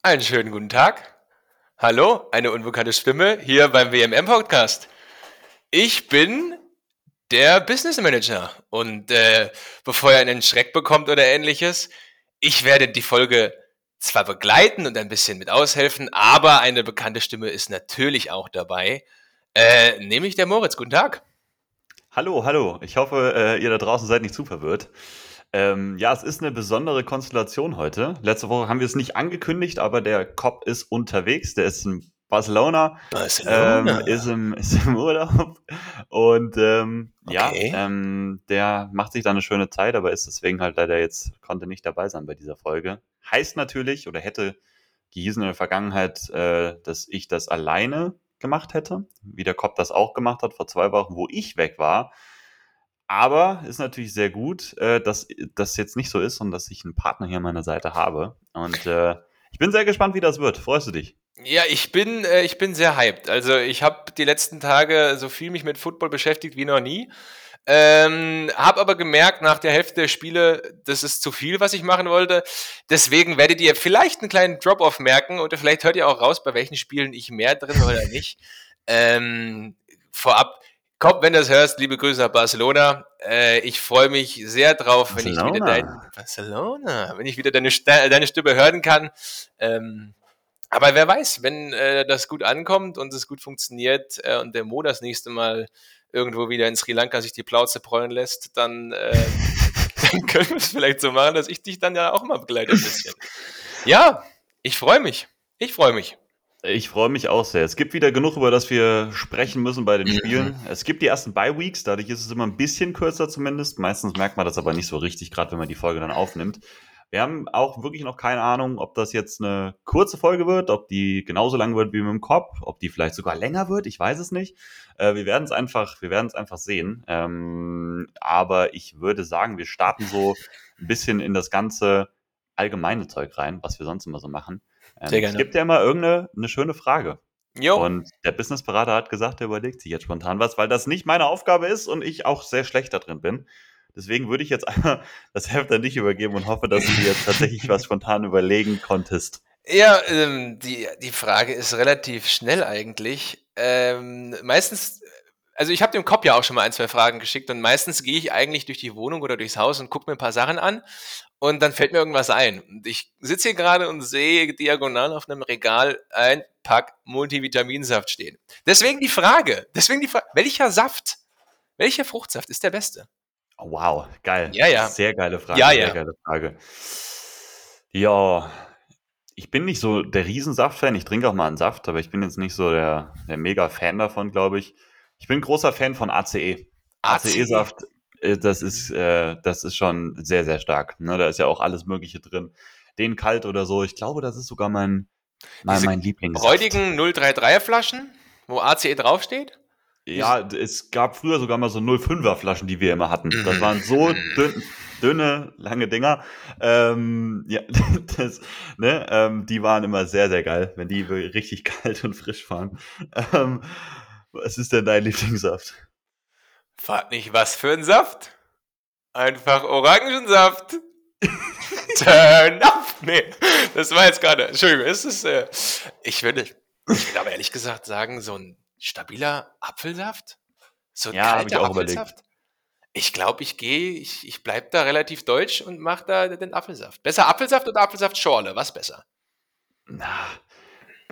Einen schönen guten Tag. Hallo, eine unbekannte Stimme hier beim WMM-Podcast. Ich bin der Business Manager und äh, bevor ihr einen Schreck bekommt oder ähnliches, ich werde die Folge zwar begleiten und ein bisschen mit aushelfen, aber eine bekannte Stimme ist natürlich auch dabei, äh, nämlich der Moritz. Guten Tag. Hallo, hallo. Ich hoffe, äh, ihr da draußen seid nicht zu verwirrt. Ähm, ja, es ist eine besondere Konstellation heute. Letzte Woche haben wir es nicht angekündigt, aber der Cop ist unterwegs. Der ist in Barcelona, Barcelona. Ähm, ist, im, ist im Urlaub und ähm, Okay. ja, ähm, der macht sich da eine schöne Zeit, aber ist deswegen halt leider jetzt, konnte nicht dabei sein bei dieser Folge. Heißt natürlich oder hätte gehießen in der Vergangenheit, äh, dass ich das alleine gemacht hätte, wie der Cop das auch gemacht hat vor zwei Wochen, wo ich weg war. Aber ist natürlich sehr gut, äh, dass das jetzt nicht so ist und dass ich einen Partner hier an meiner Seite habe. Und äh, ich bin sehr gespannt, wie das wird. Freust du dich? Ja, ich bin, äh, ich bin sehr hyped. Also ich habe die letzten Tage so viel mich mit Football beschäftigt wie noch nie. Ähm, habe aber gemerkt nach der Hälfte der Spiele, das ist zu viel, was ich machen wollte. Deswegen werdet ihr vielleicht einen kleinen Drop-off merken oder vielleicht hört ihr auch raus, bei welchen Spielen ich mehr drin oder nicht. Ähm, vorab, Komm, wenn du das hörst, liebe Grüße nach Barcelona. Äh, ich freue mich sehr drauf, wenn ich wieder dein Barcelona. Wenn ich wieder deine, deine Stimme hören kann. Ähm, aber wer weiß, wenn äh, das gut ankommt und es gut funktioniert äh, und der Mo das nächste Mal irgendwo wieder in Sri Lanka sich die Plauze prollen lässt, dann, äh, dann können wir es vielleicht so machen, dass ich dich dann ja auch mal begleite ein bisschen. Ja, ich freue mich. Ich freue mich. Ich freue mich auch sehr. Es gibt wieder genug, über das wir sprechen müssen bei den. Spielen. Es gibt die ersten Bye-Weeks, dadurch ist es immer ein bisschen kürzer zumindest. Meistens merkt man das aber nicht so richtig, gerade wenn man die Folge dann aufnimmt. Wir haben auch wirklich noch keine Ahnung, ob das jetzt eine kurze Folge wird, ob die genauso lang wird wie mit dem Kopf, ob die vielleicht sogar länger wird, ich weiß es nicht. Äh, wir werden es einfach, wir werden es einfach sehen. Ähm, aber ich würde sagen, wir starten so ein bisschen in das ganze allgemeine Zeug rein, was wir sonst immer so machen. Ähm, Sehr Es gerne. gibt ja immer irgendeine eine schöne Frage. Jo, Und der Businessberater hat gesagt, er überlegt sich jetzt spontan was, weil das nicht meine Aufgabe ist und ich auch sehr schlecht da drin bin. Deswegen würde ich jetzt einmal das Heft an dich übergeben und hoffe, dass du dir jetzt tatsächlich was spontan überlegen konntest. Ja, ähm, die, die Frage ist relativ schnell eigentlich. Ähm, meistens, also ich habe dem Kopf ja auch schon mal ein, zwei Fragen geschickt und meistens gehe ich eigentlich durch die Wohnung oder durchs Haus und gucke mir ein paar Sachen an und dann fällt mir irgendwas ein. Und ich sitze hier gerade und sehe diagonal auf einem Regal ein Pack Multivitaminsaft stehen. Deswegen die Frage, deswegen die Frage, welcher Saft, welcher Fruchtsaft ist der beste? Oh, wow, geil. Ja, ja. Sehr geile Frage. Ja, sehr ja. geile Frage. Ja, ich bin nicht so der Riesensaft-Fan. Ich trinke auch mal einen Saft, aber ich bin jetzt nicht so der, der Mega-Fan davon, glaube ich. Ich bin großer Fan von ACE. ACE-Saft, äh, das ist, äh, das ist schon sehr, sehr stark. Ne? Da ist ja auch alles Mögliche drin. Den kalt oder so. Ich glaube, das ist sogar mein, mein, Diese mein Lieblingssaft. Räudigen 033er Flaschen, wo ACE draufsteht? Ja, es gab früher sogar mal so 05er Flaschen, die wir immer hatten. Das Mhm. waren so dünn, dünne, lange Dinger. Ähm, ja, das, ne, ähm, die waren immer sehr, sehr geil, wenn die richtig kalt und frisch waren. Ähm, was ist denn dein Lieblingssaft? Frag nicht, was für ein Saft. Einfach Orangensaft. Turn up. Nee, das war jetzt gerade. Entschuldigung, es ist. Äh, ich würde. Ich würde aber ehrlich gesagt sagen, so ein stabiler Apfelsaft? So ein Ja, hab ich kalter auch überlegt. Apfelsaft? Ich glaube, ich gehe, ich, ich bleib da relativ deutsch und mache da den Apfelsaft. Besser Apfelsaft oder Apfelsaftschorle? Was besser? Na,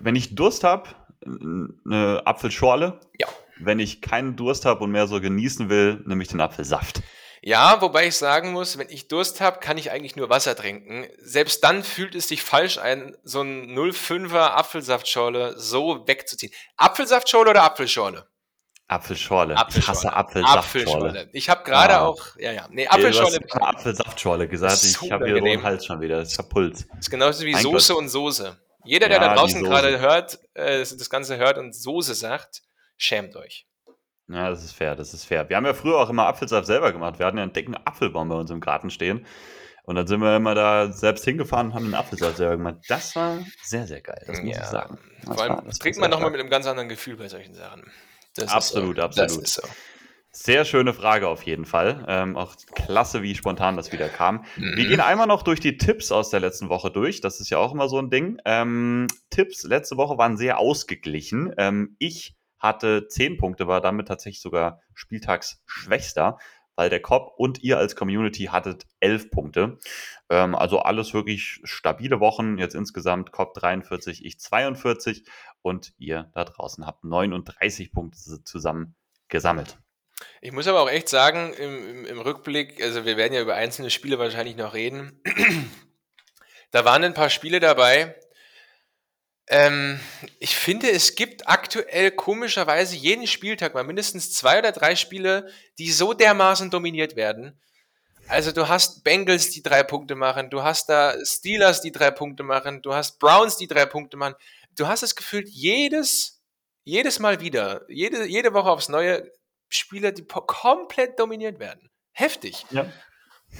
wenn ich Durst habe, eine Apfelschorle. Ja. Wenn ich keinen Durst habe und mehr so genießen will, nehme ich den Apfelsaft. Ja, wobei ich sagen muss, wenn ich Durst habe, kann ich eigentlich nur Wasser trinken. Selbst dann fühlt es sich falsch ein, so ein 05er Apfelsaftschorle so wegzuziehen. Apfelsaftschorle oder Apfelschorle? Apfelschorle. Ich Apfelschorle. hasse Apfelsaftschorle. Apfelschorle. Ich habe gerade Ah. auch, ja, ja, nee, Apfelschorle hast Apfelsaftschorle gesagt. Das Ich habe hier einen Hals schon wieder. Ich hab Puls. ist genauso wie Soße und Soße. Jeder, der Ja, da draußen gerade hört, äh, das Ganze hört und Soße sagt, schämt euch. Ja, das ist fair, das ist fair. Wir haben ja früher auch immer Apfelsaft selber gemacht. Wir hatten ja einen dicken Apfelbaum bei uns im Garten stehen. Und dann sind wir immer da selbst hingefahren und haben den Apfelsaft selber gemacht. Das war sehr, sehr geil, das muss Ja. ich sagen. Das Vor allem war- das trinkt man nochmal mit einem ganz anderen Gefühl bei solchen Sachen. Das Absolut, so. absolut. Das so. Sehr schöne Frage auf jeden Fall. Ähm, auch klasse, wie spontan das wieder kam. Mhm. Wir gehen einmal noch durch die Tipps aus der letzten Woche durch. Das ist ja auch immer so ein Ding. Ähm, Tipps letzte Woche waren sehr ausgeglichen. Ähm, ich hatte 10 Punkte, war damit tatsächlich sogar Spieltagsschwächster, weil der Cop und ihr als Community hattet 11 Punkte. Ähm, also alles wirklich stabile Wochen. Jetzt insgesamt Cop 43, ich 42 und ihr da draußen habt 39 Punkte zusammen gesammelt. Ich muss aber auch echt sagen, im, im, im, Rückblick, also wir werden ja über einzelne Spiele wahrscheinlich noch reden. da waren ein paar Spiele dabei. Ähm, ich finde, es gibt aktuell komischerweise jeden Spieltag mal mindestens zwei oder drei Spiele, die so dermaßen dominiert werden. Also du hast Bengals, die drei Punkte machen, du hast da Steelers, die drei Punkte machen, du hast Browns, die drei Punkte machen. Du hast es gefühlt jedes, jedes Mal wieder, jede, jede Woche aufs Neue Spieler, die komplett dominiert werden. Heftig. Ja.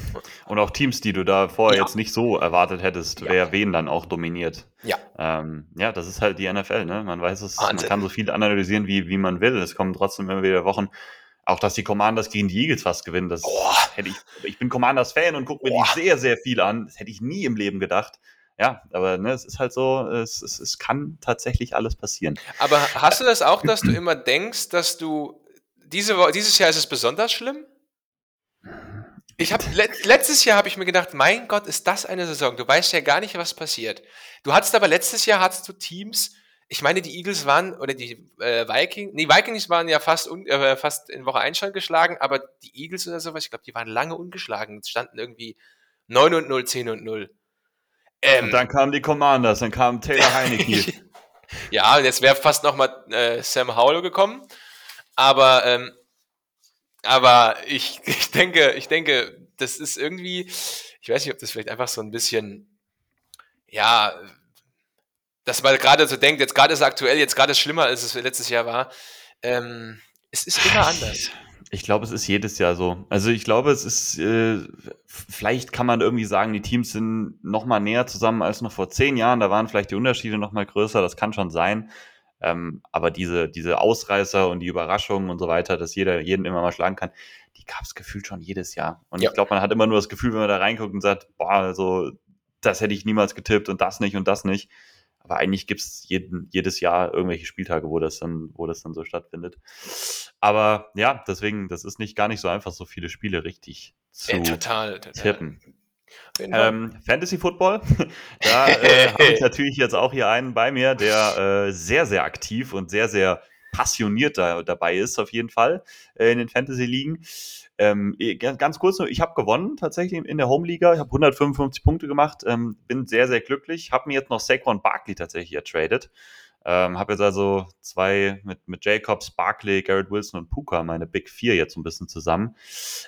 Und auch Teams, die du da vorher ja. jetzt nicht so erwartet hättest, ja. wer wen dann auch dominiert. Ja. Ähm, ja, das ist halt die NFL, ne? Man weiß es, Wahnsinn. man kann so viel analysieren, wie, wie man will. Es kommen trotzdem immer wieder Wochen. Auch dass die Commanders gegen die Eagles fast gewinnen, das oh. hätte ich. Ich bin Commanders-Fan und gucke mir oh. die sehr, sehr viel an. Das hätte ich nie im Leben gedacht. Ja, aber ne, es ist halt so, es, es, es kann tatsächlich alles passieren. Aber hast du das auch, dass du immer denkst, dass du diese, dieses Jahr ist es besonders schlimm. Ich habe letztes Jahr habe ich mir gedacht, mein Gott, ist das eine Saison? Du weißt ja gar nicht, was passiert. Du hattest aber letztes Jahr hattest du Teams. Ich meine, die Eagles waren oder die äh, Vikings, nee, Vikings waren ja fast un, äh, fast in Woche 1 schon geschlagen, aber die Eagles oder sowas, ich glaube, die waren lange ungeschlagen. Es standen irgendwie 9 und 0, 10 und 0. Ähm, und dann kamen die Commanders, dann kam Taylor Heineke. ja, jetzt wäre fast nochmal äh, Sam Howell gekommen. Aber, ähm, aber ich, ich denke, ich denke, das ist irgendwie, ich weiß nicht, ob das vielleicht einfach so ein bisschen, ja, dass man gerade so denkt, jetzt gerade ist es aktuell, jetzt gerade ist es schlimmer, als es letztes Jahr war. Ähm, es ist immer anders. Ich glaube, es ist jedes Jahr so. Also ich glaube, es ist, äh, vielleicht kann man irgendwie sagen, die Teams sind noch mal näher zusammen als noch vor zehn Jahren. Da waren vielleicht die Unterschiede noch mal größer. Das kann schon sein. Ähm, aber diese, diese Ausreißer und die Überraschungen und so weiter, dass jeder jeden immer mal schlagen kann, die gab es gefühlt schon jedes Jahr. Und ja. ich glaube, man hat immer nur das Gefühl, wenn man da reinguckt und sagt, boah, also das hätte ich niemals getippt und das nicht und das nicht. Aber eigentlich gibt es jedes Jahr irgendwelche Spieltage, wo das, dann, wo das dann so stattfindet. Aber ja, deswegen, das ist nicht gar nicht so einfach, so viele Spiele richtig zu ja, total, total. tippen. Ähm, Fantasy Football, da äh, habe ich natürlich jetzt auch hier einen bei mir, der äh, sehr, sehr aktiv und sehr, sehr passioniert da, dabei ist, auf jeden Fall äh, in den Fantasy-Ligen. Ähm, ganz kurz nur, ich habe gewonnen tatsächlich in der Home-Liga. Ich habe 155 Punkte gemacht, ähm, bin sehr, sehr glücklich. Habe mir jetzt noch Saquon Barkley tatsächlich ertradet. Ähm, habe jetzt also zwei mit, mit Jacobs, Barkley, Garrett Wilson und Puka, meine Big Four jetzt ein bisschen zusammen.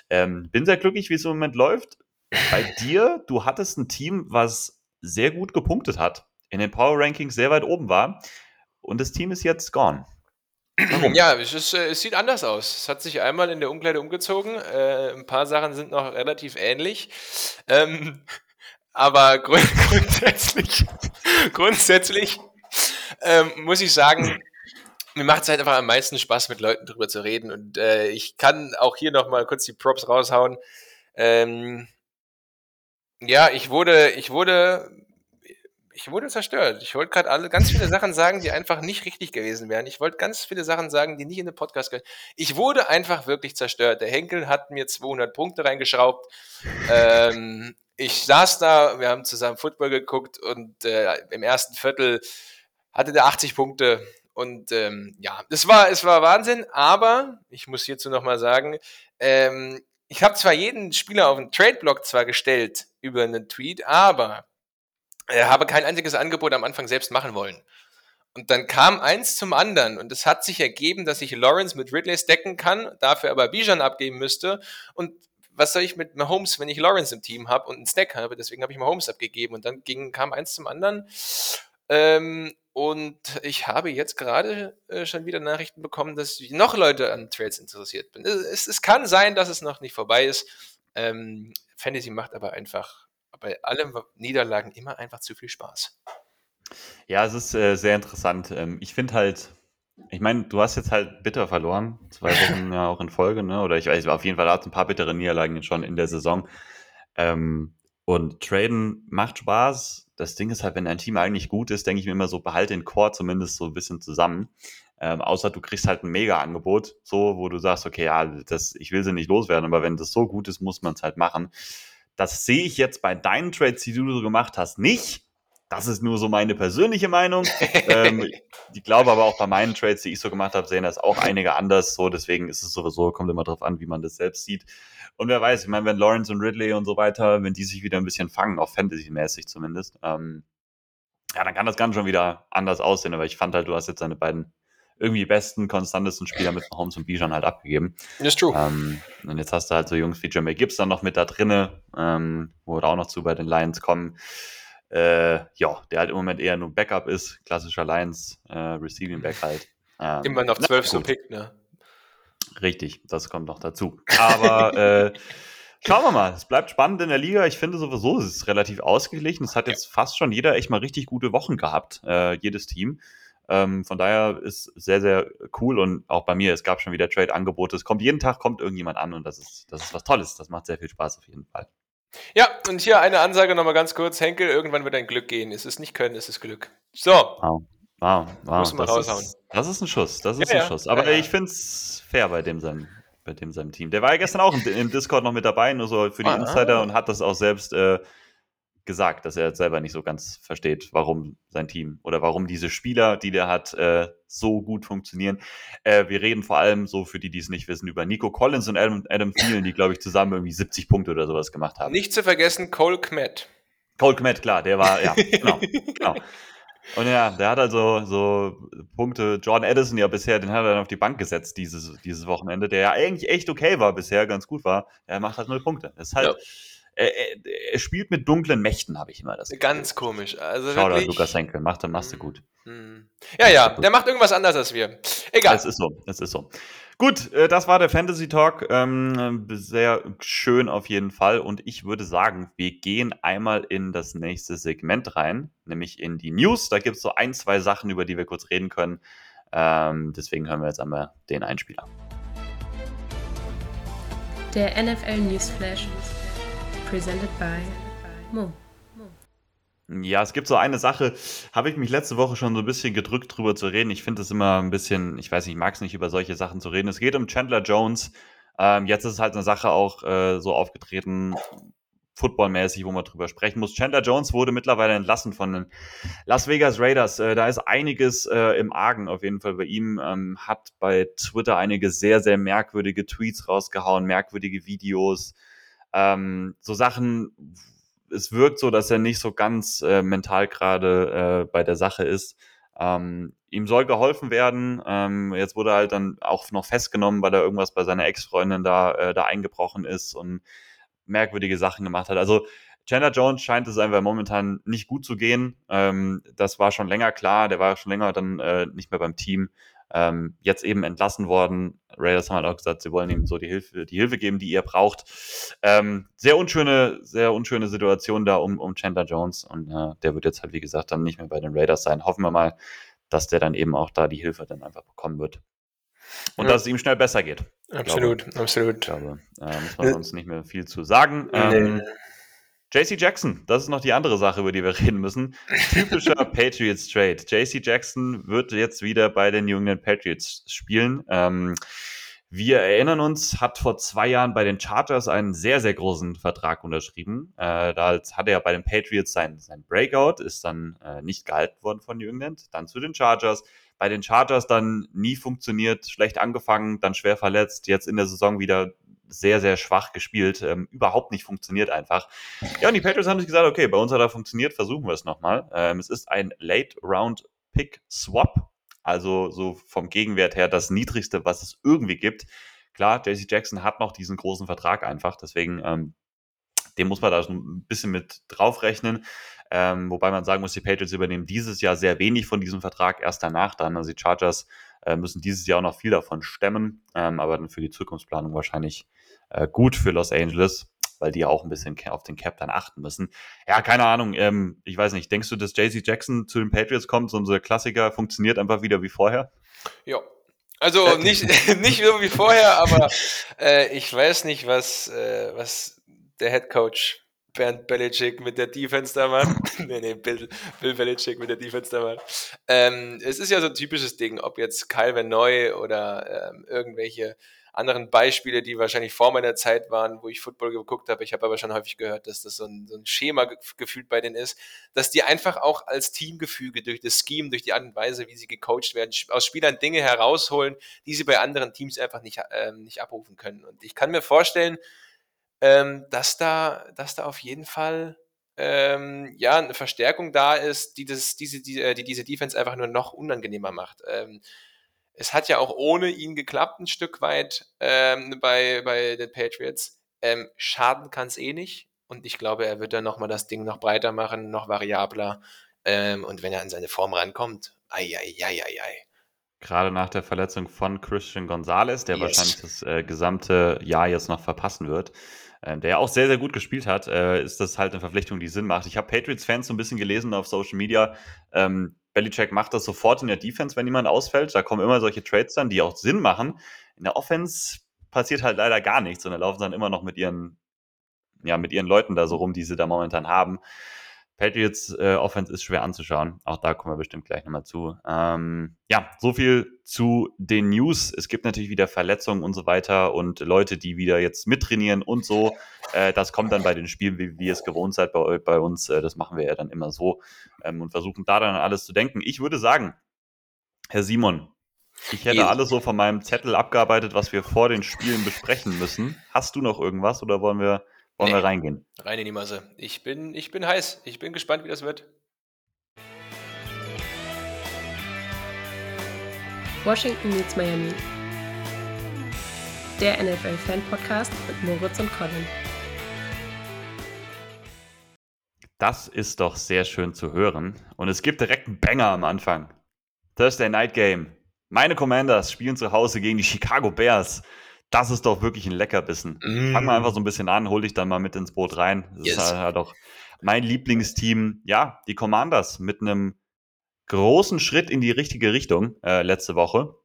Ähm, bin sehr glücklich, wie es im Moment läuft bei dir, du hattest ein Team, was sehr gut gepunktet hat, in den Power Rankings sehr weit oben war und das Team ist jetzt gone. Warum? Ja, es, ist, äh, es, sieht anders aus. Es hat sich einmal in der Umkleide umgezogen. Äh, ein paar Sachen sind noch relativ ähnlich. Ähm, aber grund grundsätzlich, grundsätzlich ähm, muss ich sagen, mir macht es halt einfach am meisten Spaß, mit Leuten drüber zu reden. Und äh, ich kann auch hier nochmal kurz die Props raushauen. Ähm, ja, ich wurde, ich wurde, ich wurde zerstört. Ich wollte gerade alle ganz viele Sachen sagen, die einfach nicht richtig gewesen wären. Ich wollte ganz viele Sachen sagen, die nicht in den Podcast gehören. Ich wurde einfach wirklich zerstört. Der Henkel hat mir 200 Punkte reingeschraubt. Ähm, ich saß da, wir haben zusammen Football geguckt und äh, im ersten Viertel hatte der 80 Punkte. Und ähm, ja, es war, es war Wahnsinn, aber ich muss hierzu nochmal sagen, ähm, ich habe zwar jeden Spieler auf den Trade-Block zwar gestellt über einen Tweet, aber er habe kein einziges Angebot am Anfang selbst machen wollen. Und dann kam eins zum anderen und es hat sich ergeben, dass ich Lawrence mit Ridley stacken kann, dafür aber Bijan abgeben müsste. Und was soll ich mit Mahomes, wenn ich Lawrence im Team habe und einen Stack habe? Deswegen habe ich Mahomes abgegeben und dann ging, kam eins zum anderen. Ähm, und ich habe jetzt gerade äh, schon wieder Nachrichten bekommen, dass ich noch Leute an Trades interessiert bin. Es, es kann sein, dass es noch nicht vorbei ist. Ähm, Fantasy macht aber einfach bei allen Niederlagen immer einfach zu viel Spaß. Ja, es ist äh, sehr interessant. Ähm, ich finde halt, ich meine, du hast jetzt halt bitter verloren, zwei Wochen ja auch in Folge, ne? Oder ich weiß, auf jeden Fall hat es ein paar bittere Niederlagen schon in der Saison. Ähm, und Traden macht Spaß. Das Ding ist halt, wenn dein Team eigentlich gut ist, denke ich mir immer so, behalte den Core zumindest so ein bisschen zusammen. Ähm, außer du kriegst halt ein Mega-Angebot, so, wo du sagst, okay, ja, das, ich will sie nicht loswerden, aber wenn das so gut ist, muss man es halt machen. Das sehe ich jetzt bei deinen Trades, die du so gemacht hast, nicht. Das ist nur so meine persönliche Meinung. ähm, ich glaube aber auch bei meinen Trades, die ich so gemacht habe, sehen das auch einige anders. So, deswegen ist es sowieso, kommt immer drauf an, wie man das selbst sieht. Und wer weiß, ich meine, wenn Lawrence und Ridley und so weiter, wenn die sich wieder ein bisschen fangen, auch Fantasy-mäßig zumindest, ähm, ja, dann kann das Ganze schon wieder anders aussehen. Aber ich fand halt, du hast jetzt deine beiden irgendwie besten, konstantesten Spieler mit Holmes und Bijan halt abgegeben. That's true. Ähm, und jetzt hast du halt so Jungs wie Jeremy Gibbs dann noch mit da drinne, ähm, wo wir auch noch zu bei den Lions kommen äh, ja, der halt im Moment eher nur Backup ist, klassischer Lions äh, Receiving Back halt. Ähm, Immer noch 12 so Pick, ne? Richtig, das kommt noch dazu. Aber äh, schauen wir mal, es bleibt spannend in der Liga. Ich finde sowieso, es ist relativ ausgeglichen. Es hat jetzt fast schon jeder echt mal richtig gute Wochen gehabt, äh, jedes Team. Ähm, von daher ist sehr, sehr cool und auch bei mir, es gab schon wieder Trade-Angebote. Es kommt jeden Tag kommt irgendjemand an und das ist, das ist was Tolles. Das macht sehr viel Spaß auf jeden Fall. Ja, und hier eine Ansage nochmal ganz kurz. Henkel, irgendwann wird dein Glück gehen. Es ist nicht Können, es ist Glück. So. Wow, wow, wow. Muss man das raushauen. Ist, das ist ein Schuss, das ist Ja, ein ja. Schuss. Aber Ja, ich finde es fair bei dem seinem, bei dem seinem Team. Der war ja gestern auch im, im Discord noch mit dabei, nur so für die Ah. Insider und hat das auch selbst äh, gesagt, dass er selber nicht so ganz versteht, warum sein Team oder warum diese Spieler, die der hat, äh, so gut funktionieren. Äh, wir reden vor allem so für die, die es nicht wissen, über Nico Collins und Adam, Adam Thielen, die, glaube ich, zusammen irgendwie 70 Punkte oder sowas gemacht haben. Nicht zu vergessen, Cole Kmet. Cole Kmet, klar, der war, ja, genau, genau. Und ja, der hat also so Punkte, Jordan Addison ja bisher, den hat er dann auf die Bank gesetzt dieses, dieses Wochenende, der ja eigentlich echt okay war bisher, ganz gut war. Er macht halt null Punkte. Das ist halt, Ja. Er, er, er spielt mit dunklen Mächten, habe ich immer das. Ganz komisch. Also Schau da. Lukas Henkel, macht, machst du gut. Hm. Ja, ja, der macht irgendwas anders als wir. Egal. Es ist so, es ist so. Gut, äh, das war der Fantasy Talk. Ähm, sehr schön auf jeden Fall. Und ich würde sagen, wir gehen einmal in das nächste Segment rein, nämlich in die News. Da gibt es so ein, zwei Sachen, über die wir kurz reden können. Ähm, deswegen hören wir jetzt einmal den Einspieler. Der NFL Newsflash. Presented by Mo. Ja, es gibt so eine Sache, habe ich mich letzte Woche schon so ein bisschen gedrückt drüber zu reden. Ich finde es immer ein bisschen, ich weiß nicht, ich mag es nicht über solche Sachen zu reden. Es geht um Chandler Jones. Ähm, jetzt ist halt eine Sache auch äh, so aufgetreten, footballmäßig, wo man drüber sprechen muss. Chandler Jones wurde mittlerweile entlassen von den Las Vegas Raiders. Äh, da ist einiges äh, im Argen auf jeden Fall bei ihm. Ähm, hat bei Twitter einige sehr, sehr merkwürdige Tweets rausgehauen, merkwürdige Videos. Ähm, so Sachen, es wirkt so, dass er nicht so ganz äh, mental gerade äh, bei der Sache ist. Ähm, ihm soll geholfen werden. Ähm, jetzt wurde er halt dann auch noch festgenommen, weil er irgendwas bei seiner Ex-Freundin da, äh, da eingebrochen ist und merkwürdige Sachen gemacht hat. Also Chandler Jones scheint es einfach momentan nicht gut zu gehen. Ähm, das war schon länger klar. Der war schon länger dann äh, nicht mehr beim Team. Ähm, jetzt eben entlassen worden. Raiders haben halt auch gesagt, sie wollen ihm so die Hilfe, die Hilfe geben, die er braucht. Ähm, sehr unschöne, sehr unschöne Situation da um, um Chandler Jones und äh, der wird jetzt halt, wie gesagt, dann nicht mehr bei den Raiders sein. Hoffen wir mal, dass der dann eben auch da die Hilfe dann einfach bekommen wird. Und Ja. dass es ihm schnell besser geht. absolut, absolut. Ich glaube, äh, muss man uns nicht mehr viel zu sagen. Ähm, JC Jackson, das ist noch die andere Sache, über die wir reden müssen. Typischer Patriots Trade. JC Jackson wird jetzt wieder bei den New England Patriots spielen. Ähm, wir erinnern uns, hat vor zwei Jahren bei den Chargers einen sehr, sehr großen Vertrag unterschrieben. Äh, da hat er bei den Patriots sein, sein Breakout, ist dann äh, nicht gehalten worden von New England. Dann zu den Chargers. Bei den Chargers dann nie funktioniert, schlecht angefangen, dann schwer verletzt, jetzt in der Saison wieder sehr, sehr schwach gespielt, ähm, überhaupt nicht funktioniert einfach. Ja, und die Patriots haben sich gesagt, okay, bei uns hat er funktioniert, versuchen wir es nochmal. Ähm, es ist ein Late-Round-Pick-Swap, also so vom Gegenwert her das niedrigste, was es irgendwie gibt. Klar, JC Jackson hat noch diesen großen Vertrag einfach, deswegen ähm, den muss man da so ein bisschen mit draufrechnen. Ähm, wobei man sagen muss, die Patriots übernehmen dieses Jahr sehr wenig von diesem Vertrag, erst danach dann. Also die Chargers äh, müssen dieses Jahr auch noch viel davon stemmen, ähm, aber dann für die Zukunftsplanung wahrscheinlich äh, gut für Los Angeles, weil die ja auch ein bisschen auf den Cap dann achten müssen. Ja, keine Ahnung, ähm, ich weiß nicht, denkst du, dass JC Jackson zu den Patriots kommt, so unser Klassiker funktioniert einfach wieder wie vorher? Ja. Also nicht, nicht so wie vorher, aber äh, ich weiß nicht, was, äh, was der Head Coach Bernd Belichick mit der Defense da macht. nee, nee, Bill, Bill Belichick mit der Defense da macht. Ähm, es ist ja so ein typisches Ding, ob jetzt Kyle Van Neu oder ähm, irgendwelche anderen Beispiele, die wahrscheinlich vor meiner Zeit waren, wo ich Football geguckt habe. Ich habe aber schon häufig gehört, dass das so ein, so ein Schema gefühlt bei denen ist, dass die einfach auch als Teamgefüge durch das Scheme, durch die Art und Weise, wie sie gecoacht werden, aus Spielern Dinge herausholen, die sie bei anderen Teams einfach nicht, ähm, nicht abrufen können. Und ich kann mir vorstellen, ähm, dass, da, dass da auf jeden Fall ähm, ja, eine Verstärkung da ist, die, das, diese, die, äh, die diese Defense einfach nur noch unangenehmer macht. Ähm, es hat ja auch ohne ihn geklappt, ein Stück weit ähm, bei, bei den Patriots. Ähm, schaden kann es eh nicht. Und ich glaube, er wird dann nochmal das Ding noch breiter machen, noch variabler. Ähm, und wenn er an seine Form rankommt, ei, ei, ei, ei, ei. Gerade nach der Verletzung von Christian Gonzalez, der yes. wahrscheinlich das äh, gesamte Jahr jetzt noch verpassen wird, äh, der ja auch sehr, sehr gut gespielt hat, äh, ist das halt eine Verpflichtung, die Sinn macht. Ich habe Patriots-Fans so ein bisschen gelesen auf Social Media. Ähm, Belichick macht das sofort in der Defense, wenn jemand ausfällt. Da kommen immer solche Trades dann, die auch Sinn machen. In der Offense passiert halt leider gar nichts und da laufen sie dann immer noch mit ihren, ja, mit ihren Leuten da so rum, die sie da momentan haben. Patriots äh, Offense ist schwer anzuschauen. Auch da kommen wir bestimmt gleich nochmal zu. Ähm, ja, so viel zu den News. Es gibt natürlich wieder Verletzungen und so weiter und Leute, die wieder jetzt mittrainieren und so. Äh, das kommt dann bei den Spielen, wie, wie ihr es gewohnt seid bei, bei uns. Äh, das machen wir ja dann immer so ähm, und versuchen da dann alles zu denken. Ich würde sagen, Herr Simon, ich hätte alles so von meinem Zettel abgearbeitet, was wir vor den Spielen besprechen müssen. Hast du noch irgendwas oder wollen wir wollen nee, wir reingehen? Rein in die Masse. Ich bin, ich bin heiß. Ich bin gespannt, wie das wird. Washington meets Miami. Der NFL-Fan-Podcast mit Moritz und Colin. Das ist doch sehr schön zu hören. Und es gibt direkt einen Banger am Anfang. Thursday Night Game. Meine Commanders spielen zu Hause gegen die Chicago Bears das ist doch wirklich ein Leckerbissen. Mm. Fang mal einfach so ein bisschen an, hol dich dann mal mit ins Boot rein. Das yes. ist halt auch mein Lieblingsteam. Ja, die Commanders mit einem großen Schritt in die richtige Richtung äh, letzte Woche.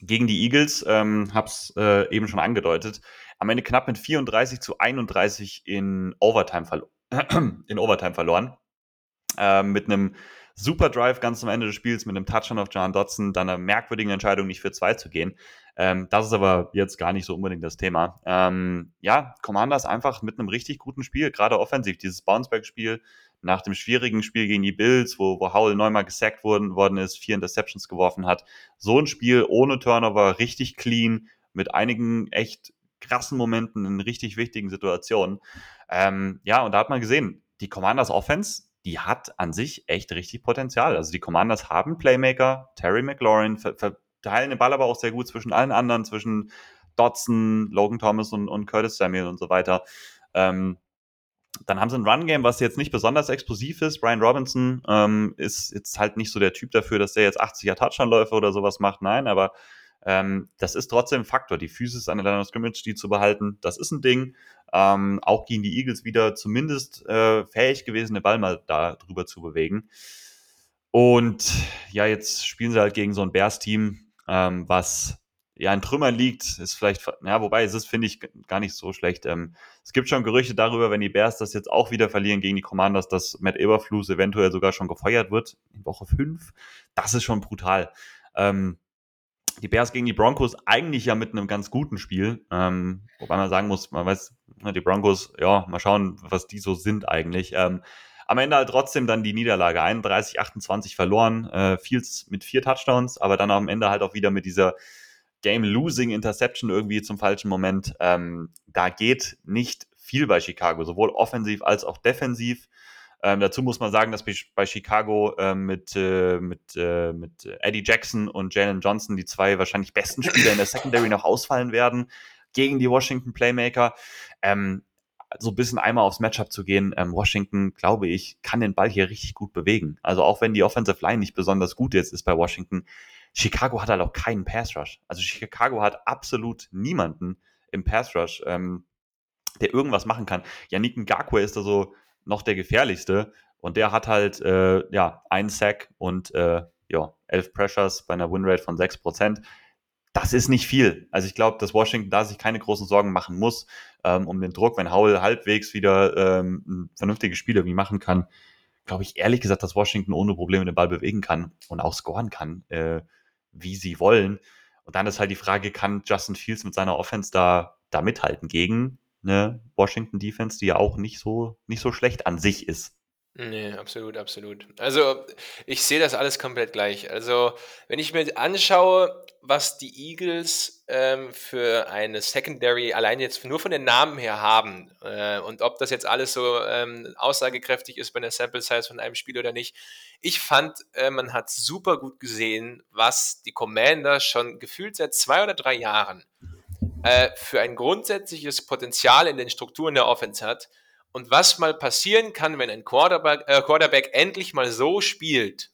Gegen die Eagles, ähm, hab's äh, eben schon angedeutet, am Ende knapp mit 34 zu 31 in Overtime, verlo in Overtime verloren. Äh, mit einem Super Drive ganz am Ende des Spiels mit einem Touchdown auf John Dodson, dann einer merkwürdigen Entscheidung, nicht für zwei zu gehen. Ähm, das ist aber jetzt gar nicht so unbedingt das Thema. Ähm, ja, Commanders einfach mit einem richtig guten Spiel, gerade offensiv. Dieses Bounceback-Spiel nach dem schwierigen Spiel gegen die Bills, wo, wo Howell neunmal gesackt worden, worden ist, vier Interceptions geworfen hat. So ein Spiel ohne Turnover, richtig clean, mit einigen echt krassen Momenten in richtig wichtigen Situationen. Ähm, ja, und da hat man gesehen, die Commanders Offense, die hat an sich echt richtig Potenzial. Also die Commanders haben Playmaker, Terry McLaurin, ver verteilen den Ball aber auch sehr gut zwischen allen anderen, zwischen Dodson, Logan Thomas und, und Curtis Samuel und so weiter. Ähm, dann haben sie ein Run-Game, was jetzt nicht besonders explosiv ist. Brian Robinson ähm, ist jetzt halt nicht so der Typ dafür, dass der jetzt 80er Touchdown-Läufe oder sowas macht. Nein, aber ähm, das ist trotzdem ein Faktor. Die Physis an der Line of Scrimmage, die zu behalten, das ist ein Ding. Ähm, auch gegen die Eagles wieder zumindest äh, fähig gewesen, den Ball mal da drüber zu bewegen. Und ja, jetzt spielen sie halt gegen so ein Bears-Team, ähm, was ja in Trümmern liegt, ist vielleicht, ja, wobei es ist, finde ich, gar nicht so schlecht. Ähm, es gibt schon Gerüchte darüber, wenn die Bears das jetzt auch wieder verlieren gegen die Commanders, dass Matt Eberflus eventuell sogar schon gefeuert wird in Woche 5. Das ist schon brutal. Ähm, die Bears gegen die Broncos eigentlich ja mit einem ganz guten Spiel. Ähm, wobei man sagen muss, man weiß, die Broncos, ja, mal schauen, was die so sind eigentlich. Ähm, am Ende halt trotzdem dann die Niederlage. 31, 28 verloren, äh, Fields mit vier Touchdowns, aber dann am Ende halt auch wieder mit dieser Game-Losing Interception irgendwie zum falschen Moment. Ähm, da geht nicht viel bei Chicago, sowohl offensiv als auch defensiv. Ähm, dazu muss man sagen, dass bei Chicago äh, mit, äh, mit, äh, mit Eddie Jackson und Jalen Johnson die zwei wahrscheinlich besten Spieler in der Secondary noch ausfallen werden gegen die Washington Playmaker. Ähm, so ein bisschen einmal aufs Matchup zu gehen, ähm, Washington, glaube ich, kann den Ball hier richtig gut bewegen. Also auch wenn die Offensive Line nicht besonders gut jetzt ist bei Washington, Chicago hat halt auch keinen Pass Rush. Also Chicago hat absolut niemanden im Pass Rush, ähm, der irgendwas machen kann. Yannick Ngakwe ist da so noch der gefährlichste und der hat halt äh, ja einen Sack und äh, ja, 11 Pressures bei einer Winrate von 6%. Das ist nicht viel. Also ich glaube, dass Washington da sich keine großen Sorgen machen muss ähm, um den Druck, wenn Howell halbwegs wieder ähm, vernünftige Spiele wie machen kann. Glaube ich ehrlich gesagt, dass Washington ohne Probleme den Ball bewegen kann und auch scoren kann, äh, wie sie wollen. Und dann ist halt die Frage, kann Justin Fields mit seiner Offense da, da mithalten gegen eine Washington Defense, die ja auch nicht so, nicht so schlecht an sich ist. Nee, absolut, absolut. Also, ich sehe das alles komplett gleich. Also, wenn ich mir anschaue, was die Eagles ähm, für eine Secondary allein jetzt nur von den Namen her haben äh, und ob das jetzt alles so ähm, aussagekräftig ist bei einer Sample Size von einem Spiel oder nicht. Ich fand, äh, man hat super gut gesehen, was die Commander schon gefühlt seit zwei oder drei Jahren äh, für ein grundsätzliches Potenzial in den Strukturen der Offense hat und was mal passieren kann, wenn ein Quarterback, äh, Quarterback endlich mal so spielt,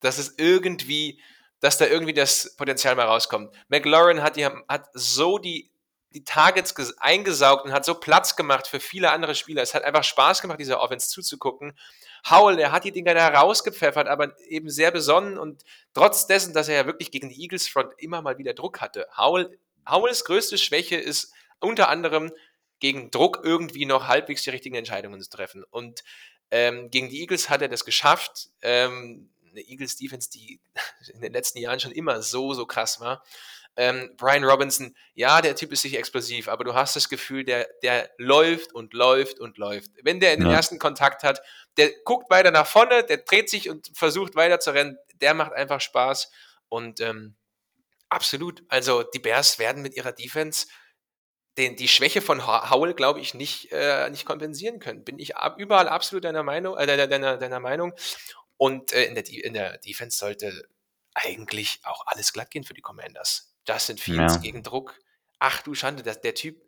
dass es irgendwie, dass da irgendwie das Potenzial mal rauskommt. McLaurin hat, die, hat so die, die Targets eingesaugt und hat so Platz gemacht für viele andere Spieler. Es hat einfach Spaß gemacht, dieser Offense zuzugucken. Howell, der hat die Dinger da rausgepfeffert, aber eben sehr besonnen und trotz dessen, dass er ja wirklich gegen die Eagles Front immer mal wieder Druck hatte. Howell, Howells größte Schwäche ist unter anderem gegen Druck irgendwie noch halbwegs die richtigen Entscheidungen zu treffen. Und ähm, gegen die Eagles hat er das geschafft. Ähm, eine Eagles Defense, die in den letzten Jahren schon immer so, so krass war. Ähm, Brian Robinson, ja, der Typ ist sicher explosiv, aber du hast das Gefühl, der, der läuft und läuft und läuft. Wenn der in den ja. ersten Kontakt hat, der guckt weiter nach vorne, der dreht sich und versucht weiter zu rennen, der macht einfach Spaß. Und ähm, absolut, also die Bears werden mit ihrer Defense den, die Schwäche von Howell, glaube ich, nicht, äh, nicht kompensieren können. Bin ich ab, überall absolut deiner Meinung, äh, deiner, deiner, deiner Meinung. Und äh, in, der, in der Defense sollte eigentlich auch alles glatt gehen für die Commanders. Justin Fields ja. gegen Druck. Ach du Schande, das, der Typ,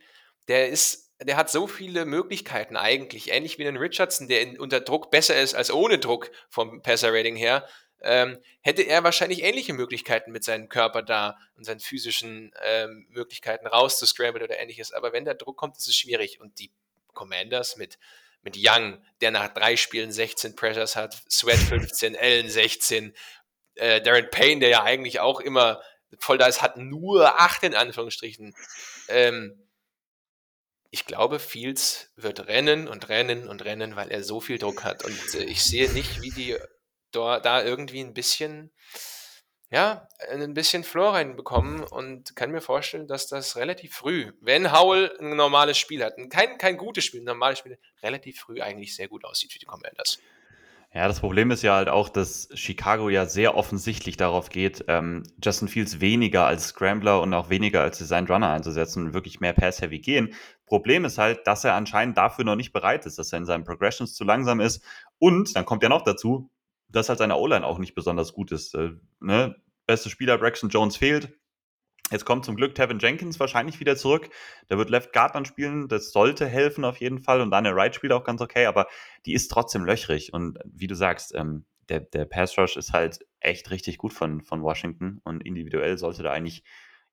der ist, der hat so viele Möglichkeiten eigentlich. Ähnlich wie den Richardson, der in, unter Druck besser ist als ohne Druck vom Passer-Rating her ähm, hätte er wahrscheinlich ähnliche Möglichkeiten mit seinem Körper da und seinen physischen ähm, Möglichkeiten rauszuscramble oder ähnliches. Aber wenn der Druck kommt, ist es schwierig. Und die Commanders mit, mit Young, der nach drei Spielen 16 Pressures hat, Sweat 15, Allen 16, äh, Darren Payne, der ja eigentlich auch immer voll da ist, hat nur acht in Anführungsstrichen. Ähm, ich glaube, Fields wird rennen und rennen und rennen, weil er so viel Druck hat. Und äh, ich sehe nicht, wie die da, da irgendwie ein bisschen, ja, ein bisschen Floor reinbekommen und kann mir vorstellen, dass das relativ früh, wenn Howell ein normales Spiel hat, kein, kein gutes Spiel, ein normales Spiel, relativ früh eigentlich sehr gut aussieht für die Commanders. Ja, das Problem ist ja halt auch, dass Chicago ja sehr offensichtlich darauf geht, ähm, Justin Fields weniger als Scrambler und auch weniger als Design Runner einzusetzen und wirklich mehr Pass-Heavy gehen. Problem ist halt, dass er anscheinend dafür noch nicht bereit ist, dass er in seinen Progressions zu langsam ist. Und dann kommt ja noch dazu, dass halt seine O-Line auch nicht besonders gut ist. Äh, ne? Beste Spieler Braxton Jones fehlt. Jetzt kommt zum Glück Tevin Jenkins wahrscheinlich wieder zurück. Der wird Left Guard dann spielen. Das sollte helfen auf jeden Fall. Und dann der Right spielt auch ganz okay, aber die ist trotzdem löchrig. Und wie du sagst, ähm, der, der Pass Rush ist halt echt richtig gut von, von Washington. Und individuell sollte da eigentlich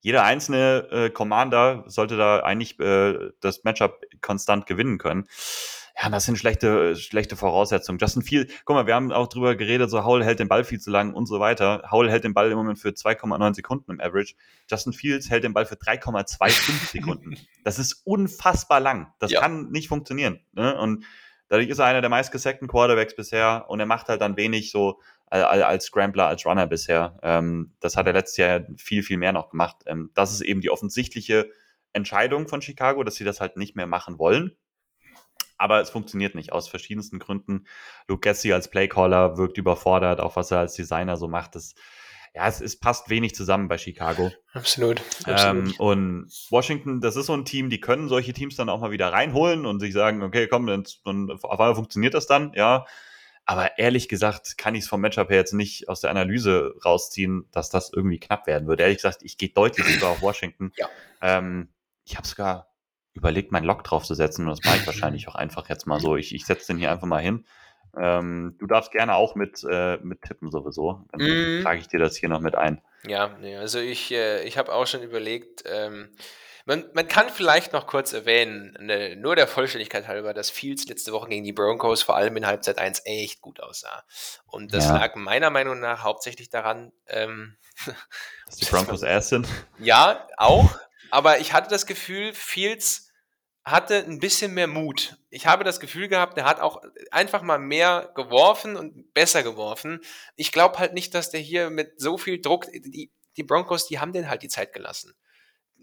jeder einzelne äh, Commander sollte da eigentlich äh, das Matchup konstant gewinnen können ja, das sind schlechte, schlechte Voraussetzungen. Justin Field, guck mal, wir haben auch drüber geredet, so Howell hält den Ball viel zu lang und so weiter. Howell hält den Ball im Moment für 2,9 Sekunden im Average. Justin Fields hält den Ball für 3,25 Sekunden. Das ist unfassbar lang. Das ja. kann nicht funktionieren. Ne? Und dadurch ist er einer der meistgesackten Quarterbacks bisher und er macht halt dann wenig so als Scrambler, als Runner bisher. Ähm, das hat er letztes Jahr viel, viel mehr noch gemacht. Ähm, das ist eben die offensichtliche Entscheidung von Chicago, dass sie das halt nicht mehr machen wollen aber es funktioniert nicht aus verschiedensten Gründen. Luke Gessi als Playcaller wirkt überfordert, auch was er als Designer so macht. Das, ja, es, es passt wenig zusammen bei Chicago. Absolut. absolut. Ähm, und Washington, das ist so ein Team, die können solche Teams dann auch mal wieder reinholen und sich sagen, okay, komm, dann, dann auf einmal funktioniert das dann, ja. Aber ehrlich gesagt kann ich es vom Matchup her jetzt nicht aus der Analyse rausziehen, dass das irgendwie knapp werden würde. Ehrlich gesagt, ich gehe deutlich lieber auf Washington. Ja. Ähm, ich habe sogar überlegt, meinen Lock draufzusetzen. Und das mache ich wahrscheinlich auch einfach jetzt mal so. Ich, ich setze den hier einfach mal hin. Ähm, du darfst gerne auch mit, äh, mit tippen sowieso. Dann mm. trage ich dir das hier noch mit ein. Ja, nee, also ich, äh, ich habe auch schon überlegt, ähm, Man, man kann vielleicht noch kurz erwähnen, ne, nur der Vollständigkeit halber, dass Fields letzte Woche gegen die Broncos vor allem in Halbzeit 1 echt gut aussah. Und das Ja. lag meiner Meinung nach hauptsächlich daran, ähm, Dass die Broncos ass sind. ja, auch, aber ich hatte das Gefühl, Fields hatte ein bisschen mehr Mut. Ich habe das Gefühl gehabt, er hat auch einfach mal mehr geworfen und besser geworfen. Ich glaube halt nicht, dass der hier mit so viel Druck, die, die Broncos, die haben den halt die Zeit gelassen.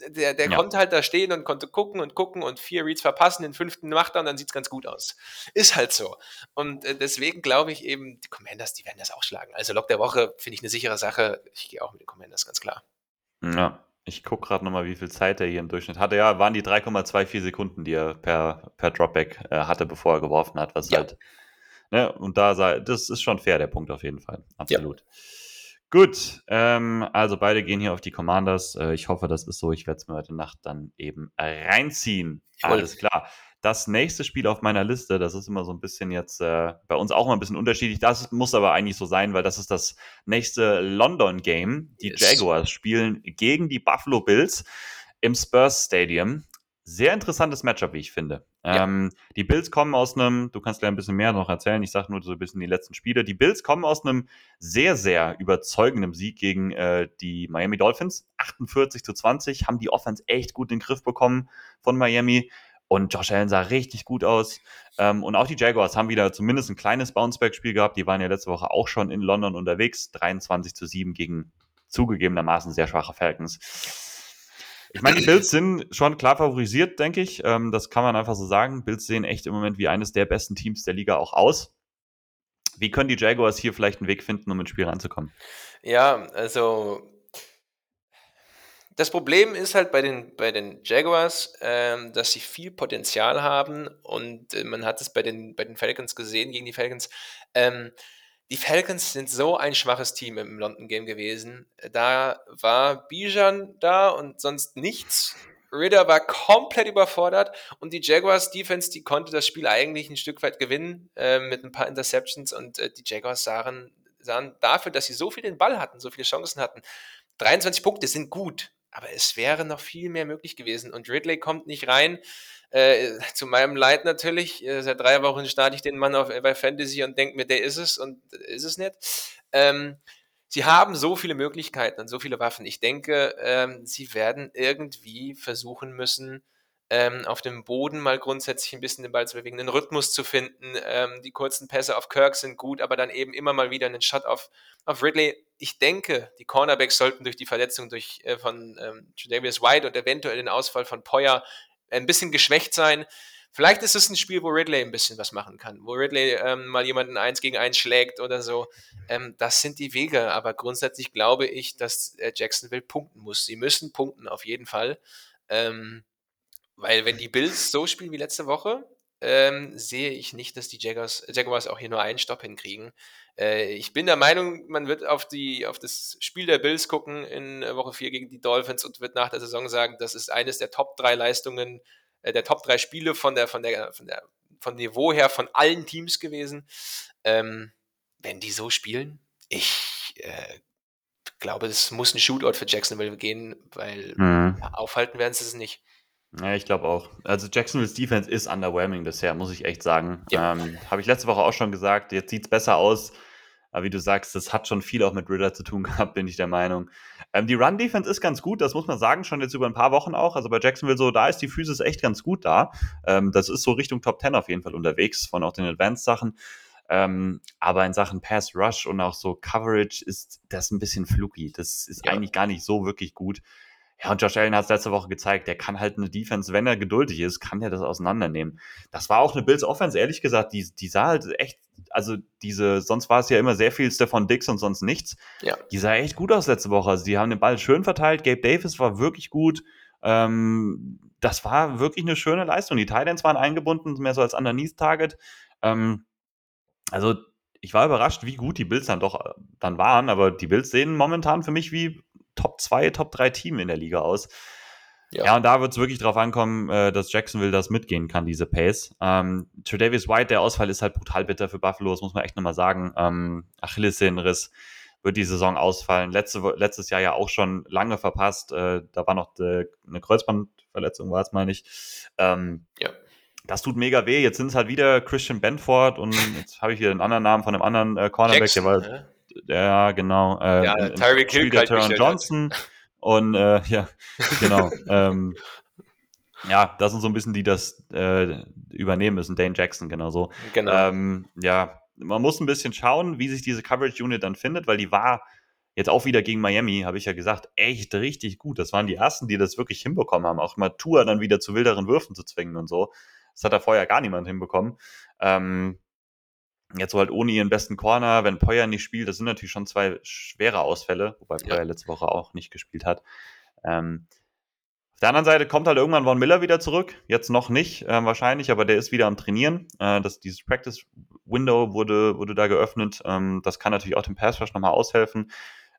Der, der Ja. konnte halt da stehen und konnte gucken und gucken und vier Reads verpassen, den fünften macht er und dann sieht's ganz gut aus. Ist halt so. Und äh, deswegen glaube ich eben, die Commanders, die werden das auch schlagen. Also Lock der Woche finde ich eine sichere Sache. Ich gehe auch mit den Commanders, ganz klar. Ja, ich gucke gerade nochmal, wie viel Zeit er hier im Durchschnitt hatte. Ja, waren die 3,24 Sekunden, die er per, per Dropback äh, hatte, bevor er geworfen hat. Was Ja. halt, ne, und da sei, das ist schon fair, der Punkt auf jeden Fall. Absolut. Gut, ähm, also beide gehen hier auf die Commanders. Äh, ich hoffe, das ist so. Ich werde es mir heute Nacht dann eben reinziehen. Jawohl. Alles klar. Das nächste Spiel auf meiner Liste, das ist immer so ein bisschen jetzt äh, bei uns auch mal ein bisschen unterschiedlich. Das muss aber eigentlich so sein, weil das ist das nächste London-Game. Die Yes. Jaguars spielen gegen die Buffalo Bills im Spurs Stadium. Sehr interessantes Matchup, wie ich finde. Ja. Ähm, die Bills kommen aus einem, du kannst gleich ein bisschen mehr noch erzählen, ich sage nur so ein bisschen die letzten Spiele. Die Bills kommen aus einem sehr, sehr überzeugenden Sieg gegen äh, die Miami Dolphins. 48 zu 20, haben die Offense echt gut in den Griff bekommen von Miami. Und Josh Allen sah richtig gut aus. Ähm, und auch die Jaguars haben wieder zumindest ein kleines Bounceback-Spiel gehabt. Die waren ja letzte Woche auch schon in London unterwegs. 23 zu 7 gegen zugegebenermaßen sehr schwache Falcons. Ich meine, die Bills sind schon klar favorisiert, denke ich. Ähm, das kann man einfach so sagen. Bills sehen echt im Moment wie eines der besten Teams der Liga auch aus. Wie können die Jaguars hier vielleicht einen Weg finden, um ins Spiel ranzukommen? Ja, also das Problem ist halt bei den, bei den Jaguars, ähm, dass sie viel Potenzial haben und äh, man hat es bei den, bei den Falcons gesehen, gegen die Falcons. Ähm, die Falcons sind so ein schwaches Team im London Game gewesen. Da war Bijan da und sonst nichts. Ritter war komplett überfordert und die Jaguars Defense, die konnte das Spiel eigentlich ein Stück weit gewinnen äh, mit ein paar Interceptions und äh, die Jaguars sahen, sahen dafür, dass sie so viel den Ball hatten, so viele Chancen hatten. 23 Punkte sind gut, aber es wäre noch viel mehr möglich gewesen und Ridley kommt nicht rein. Äh, zu meinem Leid natürlich. Äh, seit drei Wochen starte ich den Mann auf, bei Fantasy und denke mir, der ist es und ist es nicht. Ähm, sie haben so viele Möglichkeiten und so viele Waffen. Ich denke, ähm, sie werden irgendwie versuchen müssen, ähm, auf dem Boden mal grundsätzlich ein bisschen den Ball zu bewegen, einen Rhythmus zu finden. Ähm, die kurzen Pässe auf Kirk sind gut, aber dann eben immer mal wieder einen Shot auf, auf Ridley. Ich denke, die Cornerbacks sollten durch die Verletzung durch, äh, von ähm, Davis White und eventuell den Ausfall von Poyer ein bisschen geschwächt sein. Vielleicht ist es ein Spiel, wo Ridley ein bisschen was machen kann, wo Ridley ähm, mal jemanden eins gegen eins schlägt oder so. Ähm, das sind die Wege, aber grundsätzlich glaube ich, dass äh, Jacksonville punkten muss. Sie müssen punkten auf jeden Fall. Ähm, weil wenn die Bills so spielen wie letzte Woche, ähm, sehe ich nicht, dass die Jaguars, Jaguars auch hier nur einen Stopp hinkriegen. Äh, ich bin der Meinung, man wird auf, die, auf das Spiel der Bills gucken in äh, Woche 4 gegen die Dolphins und wird nach der Saison sagen, das ist eines der Top 3 Leistungen, äh, der Top 3 Spiele von der, von der, von der, von Niveau her von allen Teams gewesen. Ähm, wenn die so spielen, ich äh, glaube, es muss ein Shootout für Jacksonville gehen, weil Mhm. ja, aufhalten werden sie es nicht. Ja, ich glaube auch. Also Jacksonville's Defense ist underwhelming bisher, muss ich echt sagen. Ja. Ähm, Habe ich letzte Woche auch schon gesagt. Jetzt sieht's besser aus. Aber wie du sagst, das hat schon viel auch mit Ritter zu tun gehabt, bin ich der Meinung. Ähm, die Run-Defense ist ganz gut, das muss man sagen, schon jetzt über ein paar Wochen auch. Also bei Jacksonville so, da ist die Physis echt ganz gut da. Ähm, das ist so Richtung Top 10 auf jeden Fall unterwegs, von auch den Advanced-Sachen. Ähm, aber in Sachen Pass Rush und auch so Coverage ist das ein bisschen fluky. Das ist Ja. eigentlich gar nicht so wirklich gut. Ja, und Josh Allen hat es letzte Woche gezeigt, der kann halt eine Defense, wenn er geduldig ist, kann der das auseinandernehmen. Das war auch eine Bills Offense, ehrlich gesagt, die, die sah halt echt, also diese, sonst war es ja immer sehr viel Stefan Dix und sonst nichts. Ja. Die sah echt gut aus letzte Woche. Also die haben den Ball schön verteilt. Gabe Davis war wirklich gut. Ähm, das war wirklich eine schöne Leistung. Die Titans waren eingebunden, mehr so als Underneath-Target. Ähm, also ich war überrascht, wie gut die Bills dann doch äh, dann waren, aber die Bills sehen momentan für mich wie Top 2, Top 3 Team in der Liga aus. Ja, Ja. und da wird es wirklich drauf ankommen, äh, dass Jacksonville das mitgehen kann, diese Pace. Ähm, Tredavious White, der Ausfall ist halt brutal bitter für Buffalo, das muss man echt nochmal sagen. Ähm, Achillessehnenriss wird die Saison ausfallen. Letzte, letztes Jahr ja auch schon lange verpasst. Äh, da war noch de, eine Kreuzband, Verletzung war es, meine ich. Ähm, Ja. Das tut mega weh. Jetzt sind es halt wieder Christian Benford und jetzt habe ich hier einen anderen Namen von einem anderen äh, Cornerback, Jackson, der war ne? Ja, genau. Äh, Ja, Tyreek Hill der hat. Johnson und äh, ja, genau. ähm, ja, das sind so ein bisschen die, die das äh, übernehmen müssen. Dane Jackson, genau so. Genau. Ähm, ja, man muss ein bisschen schauen, wie sich diese Coverage Unit dann findet, weil die war jetzt auch wieder gegen Miami, habe ich ja gesagt, echt richtig gut. Das waren die ersten, die das wirklich hinbekommen haben, auch mal Tour dann wieder zu wilderen Würfen zu zwingen und so. Das hat da vorher gar niemand hinbekommen. Ähm, jetzt so halt ohne ihren besten Corner, wenn Poyer nicht spielt, das sind natürlich schon zwei schwere Ausfälle, wobei Ja. Poyer letzte Woche auch nicht gespielt hat. Ähm, auf der anderen Seite kommt halt irgendwann Von Miller wieder zurück. Jetzt noch nicht, äh, wahrscheinlich, aber der ist wieder am Trainieren. Äh, das, dieses Practice Window wurde, wurde da geöffnet. Ähm, das kann natürlich auch dem Pass Rush nochmal aushelfen.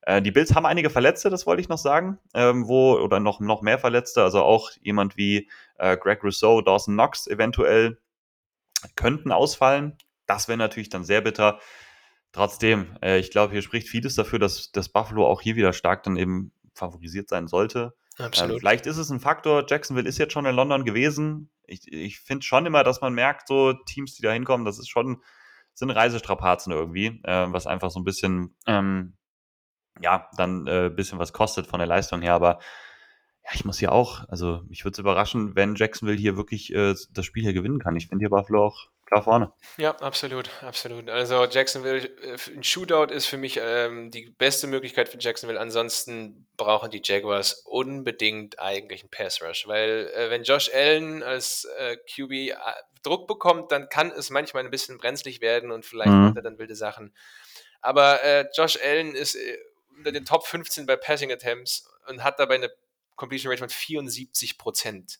Äh, die Bills haben einige Verletzte, das wollte ich noch sagen, ähm, wo, oder noch, noch mehr Verletzte, also auch jemand wie äh, Greg Rousseau, Dawson Knox eventuell könnten ausfallen. Das wäre natürlich dann sehr bitter. Trotzdem, äh, ich glaube, hier spricht vieles dafür, dass das Buffalo auch hier wieder stark dann eben favorisiert sein sollte. Ähm, Absolut. vielleicht ist es ein Faktor. Jacksonville ist jetzt schon in London gewesen. Ich, ich finde schon immer, dass man merkt, so Teams, die da hinkommen, das ist schon, sind Reisestrapazen irgendwie, äh, was einfach so ein bisschen, ähm, ja, dann äh, ein bisschen was kostet von der Leistung her. Aber ja, ich muss hier auch, also mich würde es überraschen, wenn Jacksonville hier wirklich äh, das Spiel hier gewinnen kann. Ich finde hier Buffalo auch klar vorne. Ja, absolut, absolut. Also Jacksonville, äh, ein Shootout ist für mich ähm, die beste Möglichkeit für Jacksonville. Ansonsten brauchen die Jaguars unbedingt eigentlich einen Pass Rush, weil äh, wenn Josh Allen als äh, QB äh, Druck bekommt, dann kann es manchmal ein bisschen brenzlig werden und vielleicht Mhm. macht er dann wilde Sachen. Aber äh, Josh Allen ist äh, unter den Top 15 bei Passing Attempts und hat dabei eine Completion Rate von 74 Prozent.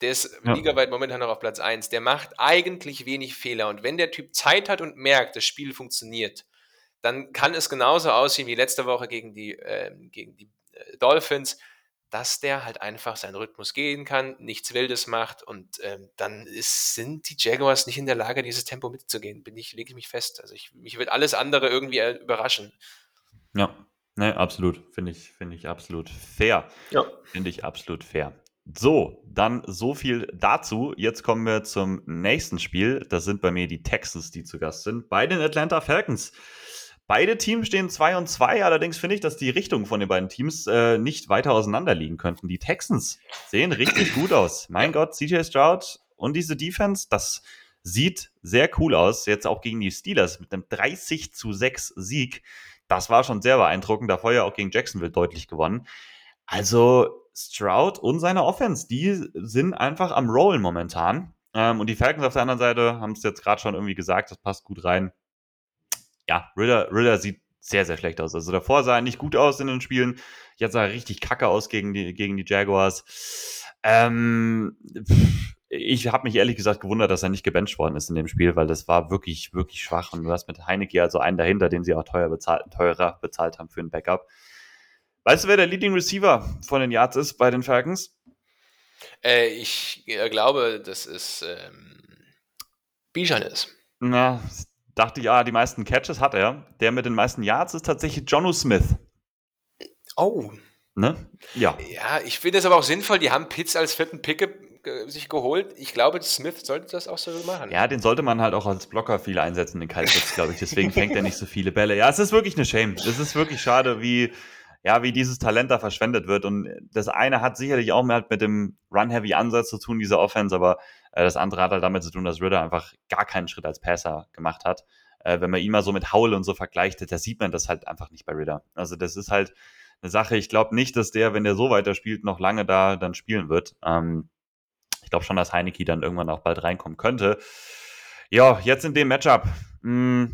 Der ist Ja. ligaweit momentan noch auf Platz 1. Der macht eigentlich wenig Fehler. Und wenn der Typ Zeit hat und merkt, das Spiel funktioniert, dann kann es genauso aussehen wie letzte Woche gegen die, ähm, gegen die äh, Dolphins, dass der halt einfach seinen Rhythmus gehen kann, nichts Wildes macht und ähm, dann ist, sind die Jaguars nicht in der Lage, dieses Tempo mitzugehen. Bin ich, lege ich mich fest. Also ich, mich wird alles andere irgendwie äh, überraschen. Ja, ne, absolut. Finde ich, finde ich absolut fair. Ja. Finde ich absolut fair. So, dann so viel dazu. Jetzt kommen wir zum nächsten Spiel. Das sind bei mir die Texans, die zu Gast sind, bei den Atlanta Falcons. Beide Teams stehen 2 und 2, allerdings finde ich, dass die Richtungen von den beiden Teams äh, nicht weiter auseinander liegen könnten. Die Texans sehen richtig gut aus. Mein Gott, CJ Stroud und diese Defense, das sieht sehr cool aus. Jetzt auch gegen die Steelers mit einem 30 zu 6 Sieg. Das war schon sehr beeindruckend. Davor ja auch gegen Jacksonville deutlich gewonnen. Also Stroud und seine Offense, die sind einfach am Rollen momentan. Ähm, und die Falcons auf der anderen Seite haben es jetzt gerade schon irgendwie gesagt, das passt gut rein. Ja, Ritter, Ritter sieht sehr, sehr schlecht aus. Also davor sah er nicht gut aus in den Spielen. Jetzt sah er richtig kacke aus gegen die, gegen die Jaguars. Ähm, ich habe mich ehrlich gesagt gewundert, dass er nicht gebencht worden ist in dem Spiel, weil das war wirklich, wirklich schwach. Und du hast mit Heineke also einen dahinter, den sie auch teuer bezahlt, teurer bezahlt haben für ein Backup. Weißt du, wer der Leading Receiver von den Yards ist bei den Falcons? Äh, ich äh, glaube, dass es ähm, Bijan ist. Na, dachte ich, ja, die meisten Catches hat er. Der mit den meisten Yards ist tatsächlich Jonu Smith. Oh, Ne? Ja. Ja, ich finde es aber auch sinnvoll. Die haben Pitts als vierten Pick sich geholt. Ich glaube, Smith sollte das auch so machen. Ja, den sollte man halt auch als Blocker viel einsetzen, den Kyle glaube ich. Deswegen fängt er nicht so viele Bälle. Ja, es ist wirklich eine Shame. Es ist wirklich schade, wie, ja, wie dieses Talent da verschwendet wird. Und das eine hat sicherlich auch mehr mit dem Run-Heavy-Ansatz zu tun, dieser Offense, aber äh, das andere hat halt damit zu tun, dass Ritter einfach gar keinen Schritt als Passer gemacht hat. Äh, wenn man ihn mal so mit Howell und so vergleicht, da sieht man das halt einfach nicht bei Ritter. Also das ist halt eine Sache. Ich glaube nicht, dass der, wenn der so weiterspielt, noch lange da dann spielen wird. Ähm, ich glaube schon, dass Heineke dann irgendwann auch bald reinkommen könnte. Ja, jetzt in dem Matchup. Mh,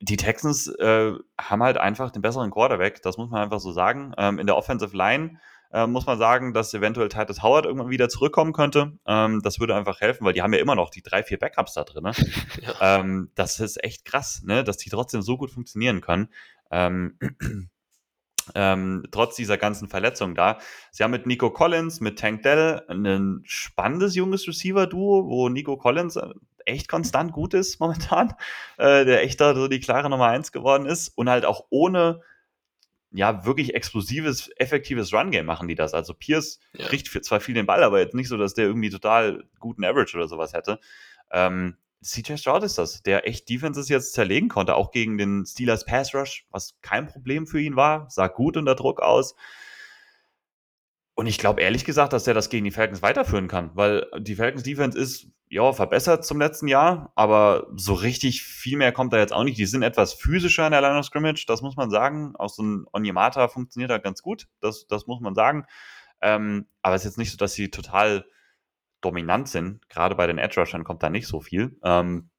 die Texans äh, haben halt einfach den besseren Quarterback, das muss man einfach so sagen. Ähm, in der Offensive Line äh, muss man sagen, dass eventuell Titus Howard irgendwann wieder zurückkommen könnte. Ähm, das würde einfach helfen, weil die haben ja immer noch die drei, vier Backups da drin. Ne? Ja. Ähm, das ist echt krass, ne? dass die trotzdem so gut funktionieren können. Ähm, ähm, trotz dieser ganzen Verletzungen da. Sie haben mit Nico Collins, mit Tank Dell ein spannendes junges Receiver-Duo, wo Nico Collins äh, echt konstant gut ist momentan, äh, der echt da so die klare Nummer eins geworden ist und halt auch ohne ja, wirklich explosives, effektives Run-Game machen die das. Also Pierce Ja. kriegt für- zwar viel den Ball, aber jetzt nicht so, dass der irgendwie total guten Average oder sowas hätte. Ähm, CJ Stroud ist das, der echt Defenses jetzt zerlegen konnte, auch gegen den Steelers Pass Rush, was kein Problem für ihn war, sah gut unter Druck aus. Und ich glaube ehrlich gesagt, dass er das gegen die Falcons weiterführen kann, weil die Falcons Defense ist ja verbessert zum letzten Jahr, aber so richtig viel mehr kommt da jetzt auch nicht. Die sind etwas physischer in der Line of Scrimmage, das muss man sagen. Auch so ein Onyemata funktioniert da ganz gut, das, das muss man sagen. Ähm, aber es ist jetzt nicht so, dass sie total dominant sind. Gerade bei den Edge Rushern kommt da nicht so viel. Ähm,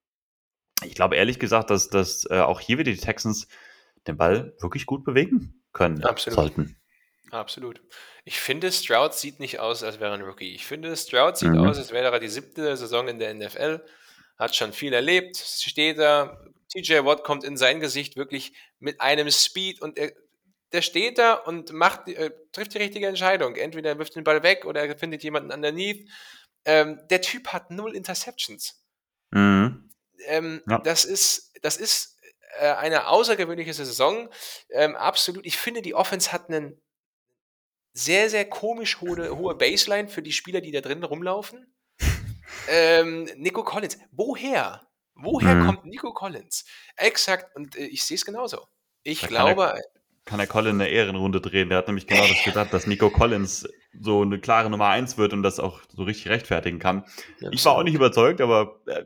ich glaube ehrlich gesagt, dass, dass äh, auch hier wieder die Texans den Ball wirklich gut bewegen können Absolut. sollten. Absolut. Ich finde, Stroud sieht nicht aus, als wäre er ein Rookie. Ich finde, Stroud sieht Mhm. aus, als wäre er die siebte Saison in der NFL, hat schon viel erlebt, steht da. TJ Watt kommt in sein Gesicht wirklich mit einem Speed und er, der steht da und macht, äh, trifft die richtige Entscheidung. Entweder er wirft den Ball weg oder er findet jemanden underneath. Ähm, der Typ hat null Interceptions. Mhm. Ähm, Ja. Das ist, das ist äh, eine außergewöhnliche Saison. Ähm, absolut. Ich finde, die Offense hat einen sehr, sehr komisch hohe, hohe Baseline für die Spieler, die da drin rumlaufen. ähm, Nico Collins. Woher? Woher Mhm. kommt Nico Collins? Exakt. Und äh, ich sehe es genauso. Ich Da kann er- glaube, kann der Colin eine Ehrenrunde drehen. Der hat nämlich genau das gedacht, dass Nico Collins so eine klare Nummer eins wird und das auch so richtig rechtfertigen kann. Ich war auch nicht überzeugt, aber äh,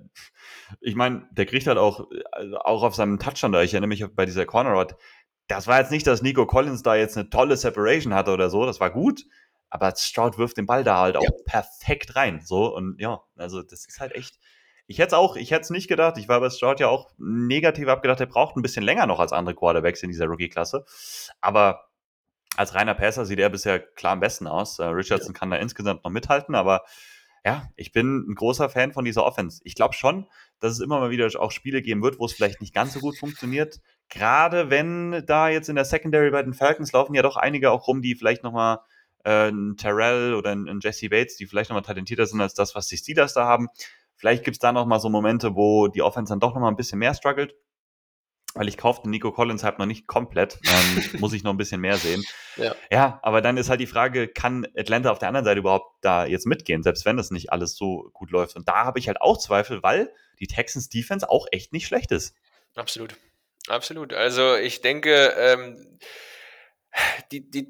ich meine, der kriegt halt auch, also auch auf seinem Touchdown da, ich erinnere mich bei dieser Corner Rod, das war jetzt nicht, dass Nico Collins da jetzt eine tolle Separation hatte oder so, das war gut, aber Stroud wirft den Ball da halt auch Ja. perfekt rein, so und ja, also das ist halt echt, ich hätte es auch, ich hätte es nicht gedacht, ich war bei Stroud ja auch negativ abgedacht, der braucht ein bisschen länger noch als andere Quarterbacks in dieser Rookie-Klasse, aber als reiner Passer sieht er bisher klar am besten aus. Äh, Richardson kann da insgesamt noch mithalten, aber ja, ich bin ein großer Fan von dieser Offense. Ich glaube schon, dass es immer mal wieder auch Spiele geben wird, wo es vielleicht nicht ganz so gut funktioniert. Gerade wenn da jetzt in der Secondary bei den Falcons laufen ja doch einige auch rum, die vielleicht nochmal äh, ein Terrell oder ein, ein Jesse Bates, die vielleicht nochmal talentierter sind als das, was die Steelers da haben. Vielleicht gibt es da nochmal so Momente, wo die Offense dann doch nochmal ein bisschen mehr struggelt. Weil ich kaufte Nico Collins halt noch nicht komplett. Ähm, muss ich noch ein bisschen mehr sehen. Ja. ja, aber dann ist halt die Frage, kann Atlanta auf der anderen Seite überhaupt da jetzt mitgehen, selbst wenn das nicht alles so gut läuft? Und da habe ich halt auch Zweifel, weil die Texans Defense auch echt nicht schlecht ist. Absolut. Absolut. Also ich denke, ähm, die, die,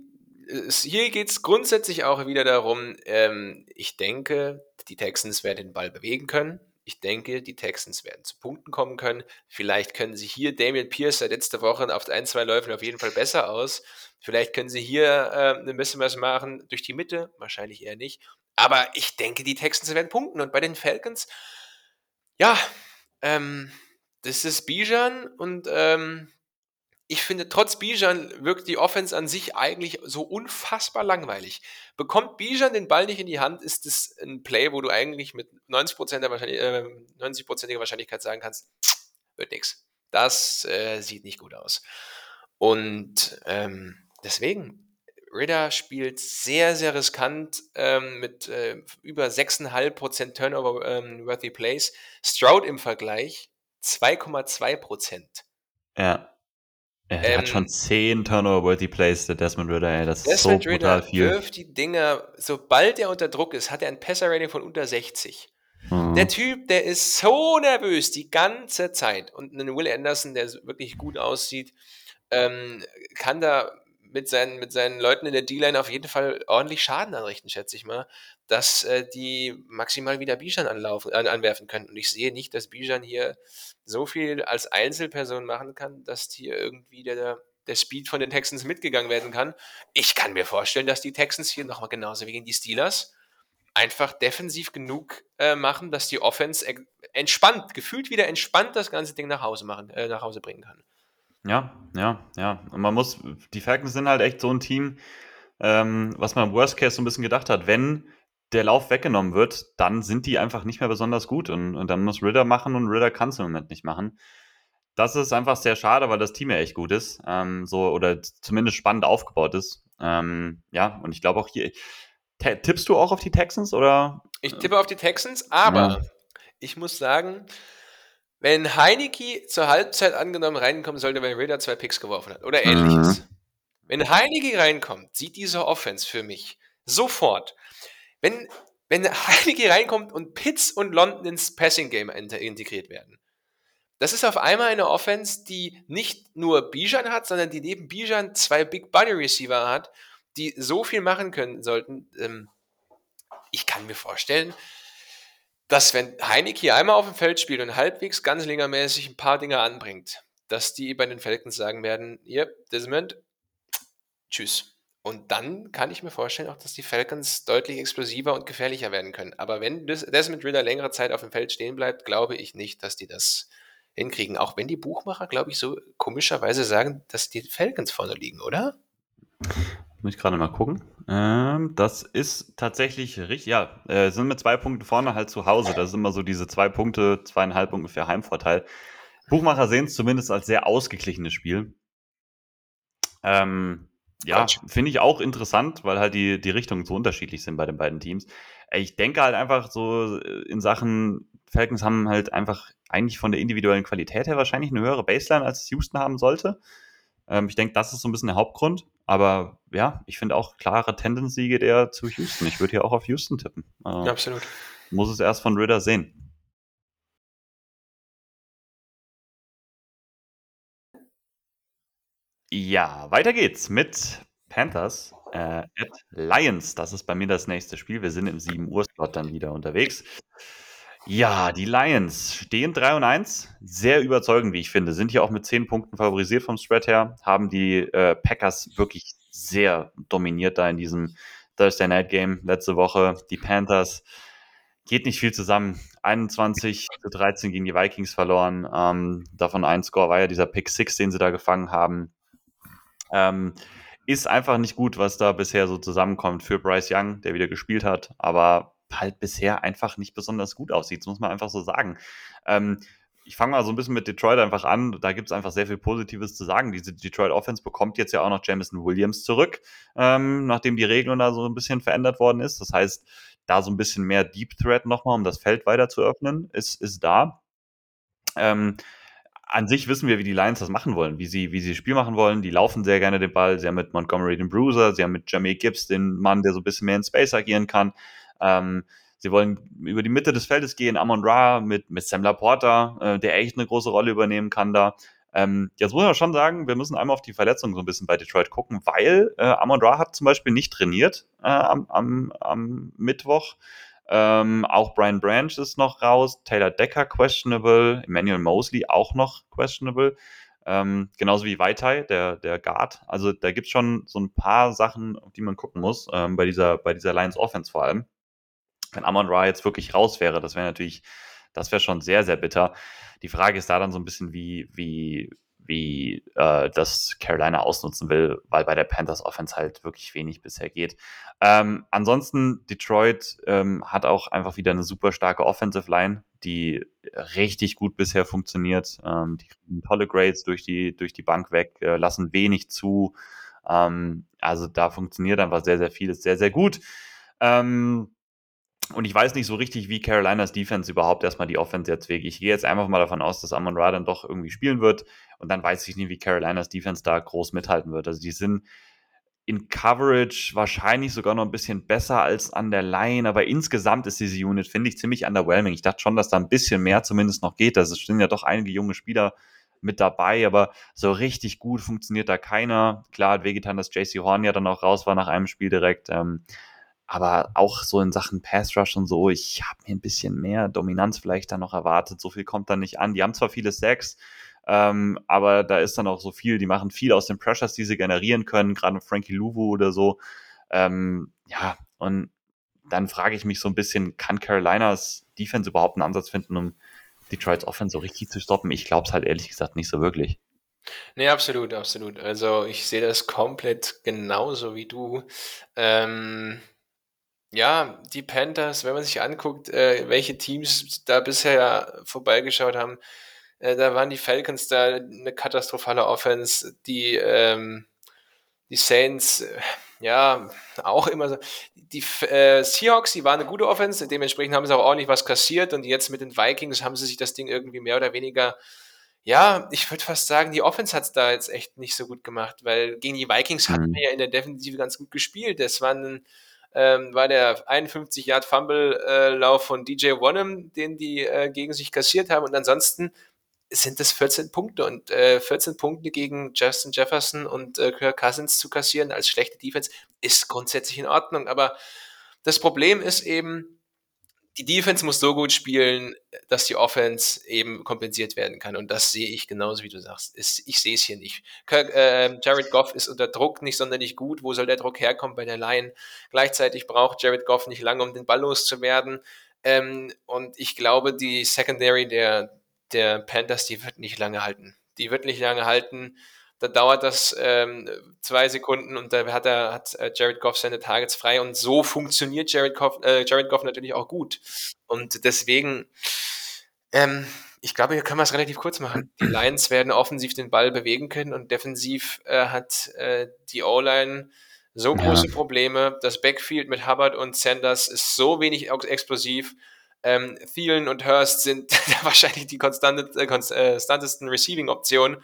hier geht es grundsätzlich auch wieder darum, ähm, ich denke, die Texans werden den Ball bewegen können. Ich denke, die Texans werden zu Punkten kommen können. Vielleicht können sie hier, Damian Pierce seit letzter Woche auf ein, zwei Läufen auf jeden Fall besser aus. Vielleicht können sie hier äh, ein bisschen was machen durch die Mitte, wahrscheinlich eher nicht. Aber ich denke, die Texans werden punkten. Und bei den Falcons, ja, ähm, das ist Bijan und ähm, ich finde, trotz Bijan wirkt die Offense an sich eigentlich so unfassbar langweilig. Bekommt Bijan den Ball nicht in die Hand, ist es ein Play, wo du eigentlich mit 90%, der Wahrscheinlich äh, 90%iger Wahrscheinlichkeit sagen kannst, wird nix. Das äh, sieht nicht gut aus. Und ähm, deswegen, Ridder spielt sehr, sehr riskant ähm, mit äh, über 6,5% Turnover-worthy Plays. Stroud im Vergleich 2,2%. Ja. Er Ähm, hat schon 10 Turnover-worthy Plays, der Desmond Ritter, ey. Das ist Desmond so Ridder brutal viel. wirft die Dinger, sobald er unter Druck ist, hat er ein Passer-Rating von unter 60. Mhm. Der Typ, der ist so nervös die ganze Zeit. Und ein Will Anderson, der wirklich gut aussieht, ähm, kann da mit seinen, mit seinen Leuten in der D-Line auf jeden Fall ordentlich Schaden anrichten, schätze ich mal, dass äh, die maximal wieder Bijan anlaufen, an, anwerfen können. Und ich sehe nicht, dass Bijan hier so viel als Einzelperson machen kann, dass hier irgendwie der, der Speed von den Texans mitgegangen werden kann. Ich kann mir vorstellen, dass die Texans hier nochmal genauso wie gegen die Steelers einfach defensiv genug äh, machen, dass die Offense entspannt, gefühlt wieder entspannt das ganze Ding nach Hause machen, äh, nach Hause bringen kann. Ja, ja, ja. Und man muss, die Falcons sind halt echt so ein Team, ähm, was man im Worst Case so ein bisschen gedacht hat. Wenn der Lauf weggenommen wird, dann sind die einfach nicht mehr besonders gut. Und, und dann muss Ritter machen und Ritter kann es im Moment nicht machen. Das ist einfach sehr schade, weil das Team ja echt gut ist. Ähm, so, oder zumindest spannend aufgebaut ist. Ähm, ja, und ich glaube auch hier. Tippst du auch auf die Texans oder? Ich tippe auf die Texans, aber Ja. ich muss sagen, wenn Heineke zur Halbzeit angenommen reinkommen sollte, wenn Ritter zwei Picks geworfen hat oder ähnliches, Mhm. Wenn Heineke reinkommt, sieht diese Offense für mich sofort, wenn, wenn Heineke reinkommt und Pitts und London ins Passing Game integriert werden. Das ist auf einmal eine Offense, die nicht nur Bijan hat, sondern die neben Bijan zwei Big Body Receiver hat, die so viel machen können sollten. Ähm, ich kann mir vorstellen, dass wenn Heineke einmal auf dem Feld spielt und halbwegs ganz längermäßig ein paar Dinge anbringt, dass die bei den Falcons sagen werden, hier, Desmond, tschüss. Und dann kann ich mir vorstellen auch, dass die Falcons deutlich explosiver und gefährlicher werden können. Aber wenn Desmond Ritter längere Zeit auf dem Feld stehen bleibt, glaube ich nicht, dass die das hinkriegen. Auch wenn die Buchmacher, glaube ich, so komischerweise sagen, dass die Falcons vorne liegen, oder? Muss ich gerade mal gucken. Ähm, das ist tatsächlich richtig. Ja, äh, sind mit zwei Punkten vorne halt zu Hause. Das ist immer so diese zwei Punkte, zweieinhalb ungefähr Heimvorteil. Buchmacher sehen es zumindest als sehr ausgeglichenes Spiel. Ähm, ja, finde ich auch interessant, weil halt die, die Richtungen so unterschiedlich sind bei den beiden Teams. Ich denke halt einfach so äh, in Sachen Falcons haben halt einfach eigentlich von der individuellen Qualität her wahrscheinlich eine höhere Baseline, als Houston haben sollte. Ähm, ich denke, das ist so ein bisschen der Hauptgrund. Aber ja, ich finde auch klare Tendency geht eher zu Houston. Ich würde hier auch auf Houston tippen. Äh, ja, absolut. Muss es erst von Ritter sehen. Ja, weiter geht's mit Panthers äh, at Lions. Das ist bei mir das nächste Spiel. Wir sind im 7 Uhr Slot dann wieder unterwegs. Ja, die Lions stehen 3 und 1. Sehr überzeugend, wie ich finde. Sind hier auch mit 10 Punkten favorisiert vom Spread her. Haben die äh, Packers wirklich sehr dominiert da in diesem Thursday Night Game letzte Woche. Die Panthers geht nicht viel zusammen. 21 zu 13 gegen die Vikings verloren. Ähm, davon ein Score war ja dieser Pick 6, den sie da gefangen haben. Ähm, ist einfach nicht gut, was da bisher so zusammenkommt für Bryce Young, der wieder gespielt hat. Aber halt bisher einfach nicht besonders gut aussieht. Das muss man einfach so sagen. Ähm, ich fange mal so ein bisschen mit Detroit einfach an. Da gibt es einfach sehr viel Positives zu sagen. Diese Detroit Offense bekommt jetzt ja auch noch Jamison Williams zurück, ähm, nachdem die Regelung da so ein bisschen verändert worden ist. Das heißt, da so ein bisschen mehr Deep Threat nochmal, um das Feld weiter zu öffnen, ist, ist da. Ähm, an sich wissen wir, wie die Lions das machen wollen, wie sie, wie sie das Spiel machen wollen. Die laufen sehr gerne den Ball. Sie haben mit Montgomery den Bruiser, sie haben mit Jamie Gibbs den Mann, der so ein bisschen mehr in Space agieren kann. Ähm, sie wollen über die Mitte des Feldes gehen, Amon Ra mit, mit Sam Laporta, äh, der echt eine große Rolle übernehmen kann da. Ähm, jetzt muss man schon sagen, wir müssen einmal auf die Verletzung so ein bisschen bei Detroit gucken, weil äh, Amon Ra hat zum Beispiel nicht trainiert äh, am, am, am Mittwoch. Ähm, auch Brian Branch ist noch raus, Taylor Decker questionable, Emmanuel Mosley auch noch questionable. Ähm, genauso wie Vaitai, der, der Guard. Also da gibt es schon so ein paar Sachen, auf die man gucken muss, ähm, bei, dieser, bei dieser Lions Offense vor allem wenn Amon Ra jetzt wirklich raus wäre, das wäre natürlich, das wäre schon sehr, sehr bitter. Die Frage ist da dann so ein bisschen, wie, wie, wie äh, das Carolina ausnutzen will, weil bei der Panthers Offense halt wirklich wenig bisher geht. Ähm, ansonsten, Detroit ähm, hat auch einfach wieder eine super starke Offensive Line, die richtig gut bisher funktioniert. Ähm, die kriegen tolle Grades durch die, durch die Bank weg, äh, lassen wenig zu. Ähm, also da funktioniert einfach sehr, sehr vieles sehr, sehr gut. Ähm, und ich weiß nicht so richtig, wie Carolinas Defense überhaupt erstmal die Offense jetzt wegen. Ich gehe jetzt einfach mal davon aus, dass Amon Ra dann doch irgendwie spielen wird. Und dann weiß ich nicht, wie Carolinas Defense da groß mithalten wird. Also die sind in Coverage wahrscheinlich sogar noch ein bisschen besser als an der Line. Aber insgesamt ist diese Unit, finde ich, ziemlich underwhelming. Ich dachte schon, dass da ein bisschen mehr zumindest noch geht. Also es sind ja doch einige junge Spieler mit dabei, aber so richtig gut funktioniert da keiner. Klar hat wehgetan, dass JC Horn ja dann auch raus war nach einem Spiel direkt. Ähm, aber auch so in Sachen Pass Rush und so, ich habe mir ein bisschen mehr Dominanz vielleicht da noch erwartet. So viel kommt da nicht an. Die haben zwar viele Sacks, ähm, aber da ist dann auch so viel, die machen viel aus den Pressures, die sie generieren können, gerade Frankie Louvu oder so. Ähm, ja, und dann frage ich mich so ein bisschen, kann Carolinas Defense überhaupt einen Ansatz finden, um Detroits Offense so richtig zu stoppen? Ich glaube es halt ehrlich gesagt nicht so wirklich. Nee, absolut, absolut. Also ich sehe das komplett genauso wie du. Ähm, ja, die Panthers, wenn man sich anguckt, äh, welche Teams da bisher vorbeigeschaut haben, äh, da waren die Falcons da eine katastrophale Offense, die, ähm, die Saints, äh, ja, auch immer so. Die äh, Seahawks, die waren eine gute Offense, dementsprechend haben sie auch ordentlich was kassiert und jetzt mit den Vikings haben sie sich das Ding irgendwie mehr oder weniger Ja, ich würde fast sagen, die Offense hat es da jetzt echt nicht so gut gemacht, weil gegen die Vikings mhm. hatten wir ja in der Defensive ganz gut gespielt. Das war, ein, ähm, war der 51 Yard Fumble-Lauf von DJ Wonnum, den die äh, gegen sich kassiert haben. Und ansonsten sind das 14 Punkte und äh, 14 Punkte gegen Justin Jefferson und äh, Kirk Cousins zu kassieren als schlechte Defense ist grundsätzlich in Ordnung. Aber das Problem ist eben, die Defense muss so gut spielen, dass die Offense eben kompensiert werden kann. Und das sehe ich genauso, wie du sagst. ich sehe es hier nicht. Kirk, äh, Jared Goff ist unter Druck nicht sonderlich gut. Wo soll der Druck herkommen bei der Line? Gleichzeitig braucht Jared Goff nicht lange, um den Ball loszuwerden. Ähm, und ich glaube, die Secondary der, der Panthers, die wird nicht lange halten. Die wird nicht lange halten da dauert das ähm, zwei Sekunden und da hat er hat äh, Jared Goff seine Targets frei und so funktioniert Jared Goff, äh, Jared Goff natürlich auch gut und deswegen ähm, ich glaube, hier können wir es relativ kurz machen. Die Lions werden offensiv den Ball bewegen können und defensiv äh, hat äh, die O-Line so große ja. Probleme. Das Backfield mit Hubbard und Sanders ist so wenig explosiv. Ähm, Thielen und Hurst sind wahrscheinlich die konstante, äh, konstantesten Receiving-Optionen.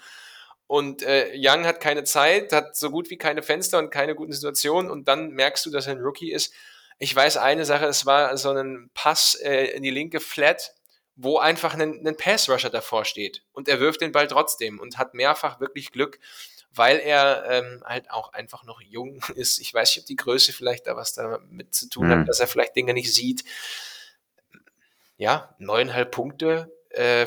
Und äh, Young hat keine Zeit, hat so gut wie keine Fenster und keine guten Situationen. Und dann merkst du, dass er ein Rookie ist. Ich weiß eine Sache, es war so ein Pass äh, in die linke Flat, wo einfach ein, ein Pass-Rusher davor steht. Und er wirft den Ball trotzdem und hat mehrfach wirklich Glück, weil er ähm, halt auch einfach noch jung ist. Ich weiß nicht, ob die Größe vielleicht da was damit zu tun mhm. hat, dass er vielleicht Dinge nicht sieht. Ja, neuneinhalb Punkte äh,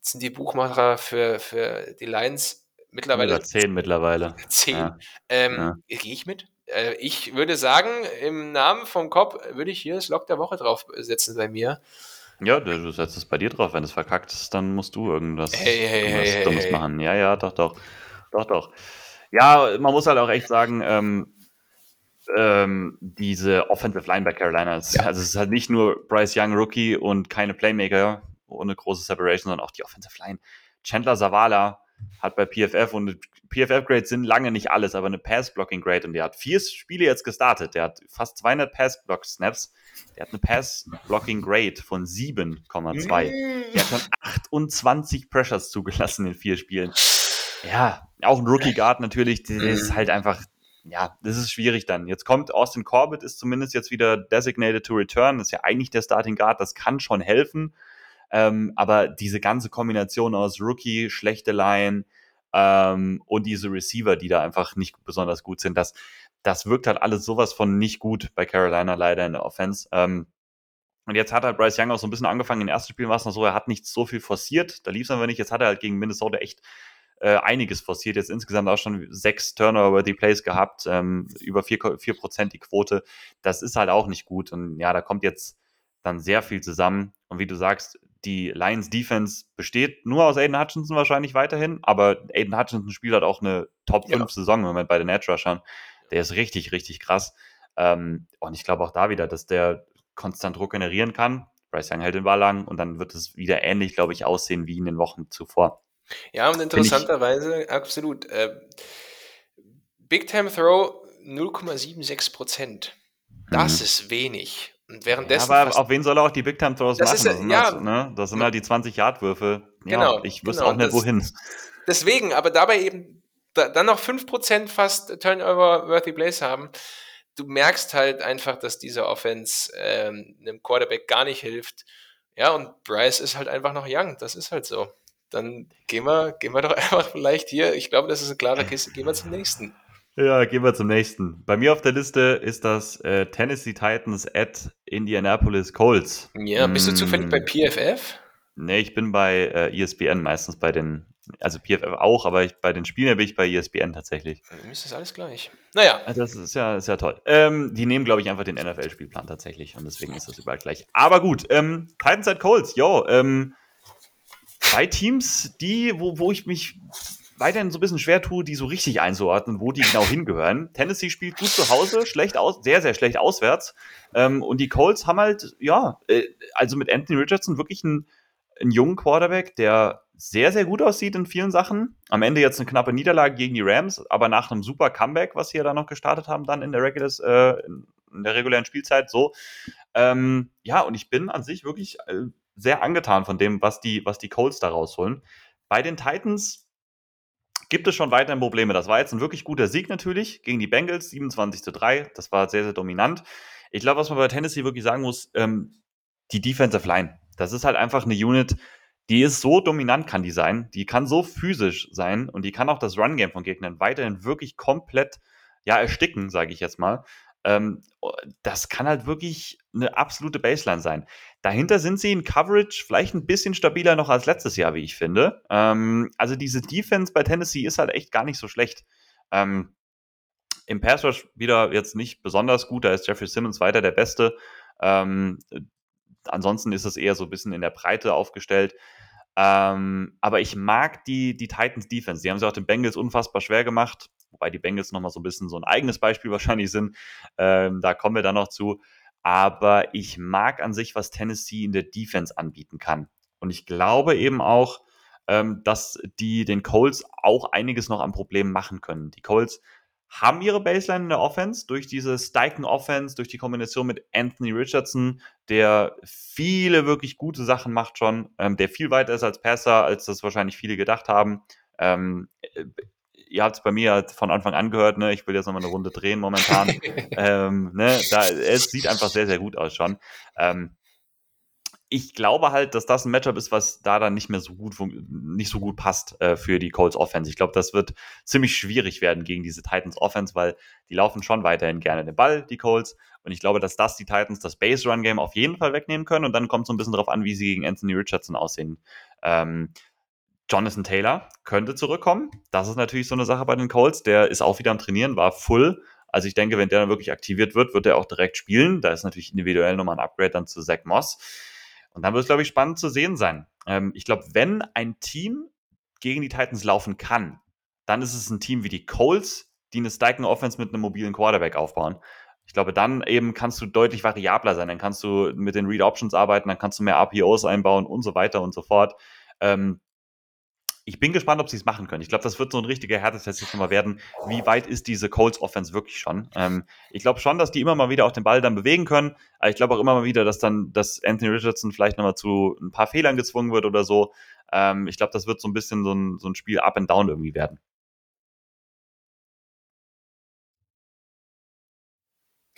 sind die Buchmacher für, für die Lions mittlerweile. Oder zehn mittlerweile. Zehn. Ja. Ähm, ja. Gehe ich mit? Äh, ich würde sagen, im Namen vom Kopf würde ich hier das Log der Woche draufsetzen bei mir. Ja, du setzt es bei dir drauf. Wenn es verkackt ist, dann musst du irgendwas, hey, hey, irgendwas hey, Dummes machen. Ja, ja, doch, doch. Doch, doch. Ja, man muss halt auch echt sagen, ähm, ähm, diese Offensive Line bei Carolina, ist, ja. also es ist halt nicht nur Bryce Young Rookie und keine Playmaker ohne große Separation, sondern auch die Offensive Line. Chandler Zavala, hat bei PFF und PFF-Grades sind lange nicht alles, aber eine Pass-Blocking-Grade und der hat vier Spiele jetzt gestartet. Der hat fast 200 Pass-Block-Snaps. Der hat eine Pass-Blocking-Grade von 7,2. Der hat schon 28 Pressures zugelassen in vier Spielen. Ja, auch ein Rookie-Guard natürlich, der ist halt einfach, ja, das ist schwierig dann. Jetzt kommt Austin Corbett, ist zumindest jetzt wieder designated to return. Das ist ja eigentlich der Starting Guard, das kann schon helfen. Ähm, aber diese ganze Kombination aus Rookie, schlechte Line ähm, und diese Receiver, die da einfach nicht besonders gut sind, das, das wirkt halt alles sowas von nicht gut bei Carolina leider in der Offense. Ähm, und jetzt hat halt Bryce Young auch so ein bisschen angefangen. In den ersten Spielen war es noch so, er hat nicht so viel forciert. Da lief es aber nicht. Jetzt hat er halt gegen Minnesota echt äh, einiges forciert. Jetzt insgesamt auch schon sechs Turnover-worthy Plays gehabt, ähm, über vier, vier Prozent die Quote. Das ist halt auch nicht gut. Und ja, da kommt jetzt dann sehr viel zusammen. Und wie du sagst, die Lions Defense besteht nur aus Aiden Hutchinson wahrscheinlich weiterhin, aber Aiden Hutchinson spielt halt auch eine Top 5 ja. Saison im Moment bei den Edge Rushern. Der ist richtig, richtig krass. Ähm, und ich glaube auch da wieder, dass der konstant Druck generieren kann. Bryce Young hält den Ball lang und dann wird es wieder ähnlich, glaube ich, aussehen wie in den Wochen zuvor. Ja, und interessanterweise, absolut. Äh, Big Time Throw 0,76 Prozent. Das mhm. ist wenig. Und währenddessen. Ja, aber auf wen soll er auch die Big Time Throws machen? Ist, das, sind ja, halt, ne? das sind halt die 20-Yard-Würfe. Ja, genau. Ich wüsste genau, auch nicht, das, wohin. Deswegen, aber dabei eben da, dann noch 5% fast Turnover-worthy Plays haben. Du merkst halt einfach, dass diese Offense ähm, einem Quarterback gar nicht hilft. Ja, und Bryce ist halt einfach noch young. Das ist halt so. Dann gehen wir, gehen wir doch einfach vielleicht hier. Ich glaube, das ist eine klare Kiste. Gehen wir zum nächsten. Ja, gehen wir zum nächsten. Bei mir auf der Liste ist das äh, Tennessee Titans at Indianapolis Colts. Ja, bist du zufällig bei mm. PFF? Nee, ich bin bei äh, ESPN meistens bei den, also PFF auch, aber ich, bei den Spielen bin ich bei ESPN tatsächlich. Mir ist das alles gleich. Naja. Das ist ja, ist ja toll. Ähm, die nehmen, glaube ich, einfach den NFL-Spielplan tatsächlich und deswegen ist das überall gleich. Aber gut, ähm, Titans at Colts, yo, ähm, zwei Teams, die, wo, wo ich mich weiterhin so ein bisschen schwer tue, die so richtig einzuordnen, wo die genau hingehören. Tennessee spielt gut zu Hause, schlecht aus, sehr, sehr schlecht auswärts. Ähm, und die Colts haben halt, ja, äh, also mit Anthony Richardson wirklich einen, einen jungen Quarterback, der sehr, sehr gut aussieht in vielen Sachen. Am Ende jetzt eine knappe Niederlage gegen die Rams, aber nach einem super Comeback, was sie ja da noch gestartet haben, dann in der, Regulars, äh, in der regulären Spielzeit, so. Ähm, ja, und ich bin an sich wirklich äh, sehr angetan von dem, was die, was die Colts da rausholen. bei den Titans gibt es schon weiterhin Probleme. Das war jetzt ein wirklich guter Sieg natürlich gegen die Bengals, 27 zu 3. Das war sehr, sehr dominant. Ich glaube, was man bei Tennessee wirklich sagen muss, ähm, die Defensive Line. Das ist halt einfach eine Unit, die ist so dominant, kann die sein. Die kann so physisch sein und die kann auch das Run-Game von Gegnern weiterhin wirklich komplett ja, ersticken, sage ich jetzt mal. Ähm, das kann halt wirklich eine absolute Baseline sein. Dahinter sind sie in Coverage vielleicht ein bisschen stabiler noch als letztes Jahr, wie ich finde. Ähm, also diese Defense bei Tennessee ist halt echt gar nicht so schlecht. Ähm, Im Pass Rush wieder jetzt nicht besonders gut, da ist Jeffrey Simmons weiter der Beste. Ähm, ansonsten ist es eher so ein bisschen in der Breite aufgestellt. Ähm, aber ich mag die, die Titans Defense. Die haben sie auch den Bengals unfassbar schwer gemacht, wobei die Bengals nochmal so ein bisschen so ein eigenes Beispiel wahrscheinlich sind. Ähm, da kommen wir dann noch zu. Aber ich mag an sich, was Tennessee in der Defense anbieten kann. Und ich glaube eben auch, ähm, dass die den Colts auch einiges noch an Problemen machen können. Die Colts haben ihre Baseline in der Offense durch diese Steichen Offense, durch die Kombination mit Anthony Richardson, der viele wirklich gute Sachen macht schon, ähm, der viel weiter ist als Passer, als das wahrscheinlich viele gedacht haben. Ähm, äh, ihr habt es bei mir halt von Anfang an gehört, ne? ich will jetzt nochmal eine Runde drehen momentan. ähm, ne? da, es sieht einfach sehr, sehr gut aus schon. Ähm, ich glaube halt, dass das ein Matchup ist, was da dann nicht mehr so gut nicht so gut passt äh, für die Colts Offense. Ich glaube, das wird ziemlich schwierig werden gegen diese Titans Offense, weil die laufen schon weiterhin gerne den Ball, die Colts. Und ich glaube, dass das die Titans das Base Run Game auf jeden Fall wegnehmen können. Und dann kommt so ein bisschen darauf an, wie sie gegen Anthony Richardson aussehen. Ähm, Jonathan Taylor könnte zurückkommen. Das ist natürlich so eine Sache bei den Colts. Der ist auch wieder am Trainieren, war full. Also ich denke, wenn der dann wirklich aktiviert wird, wird er auch direkt spielen. Da ist natürlich individuell nochmal ein Upgrade dann zu Zach Moss. Und dann wird es, glaube ich, spannend zu sehen sein. Ähm, ich glaube, wenn ein Team gegen die Titans laufen kann, dann ist es ein Team wie die Colts, die eine Steigen Offense mit einem mobilen Quarterback aufbauen. Ich glaube, dann eben kannst du deutlich variabler sein. Dann kannst du mit den Read Options arbeiten, dann kannst du mehr RPOs einbauen und so weiter und so fort. Ähm, ich bin gespannt, ob sie es machen können. Ich glaube, das wird so ein richtiger Härtetest jetzt nochmal werden. Wie weit ist diese Colts Offense wirklich schon? Ähm, ich glaube schon, dass die immer mal wieder auch den Ball dann bewegen können. Aber ich glaube auch immer mal wieder, dass dann, dass Anthony Richardson vielleicht nochmal zu ein paar Fehlern gezwungen wird oder so. Ähm, ich glaube, das wird so ein bisschen so ein, so ein Spiel up and down irgendwie werden.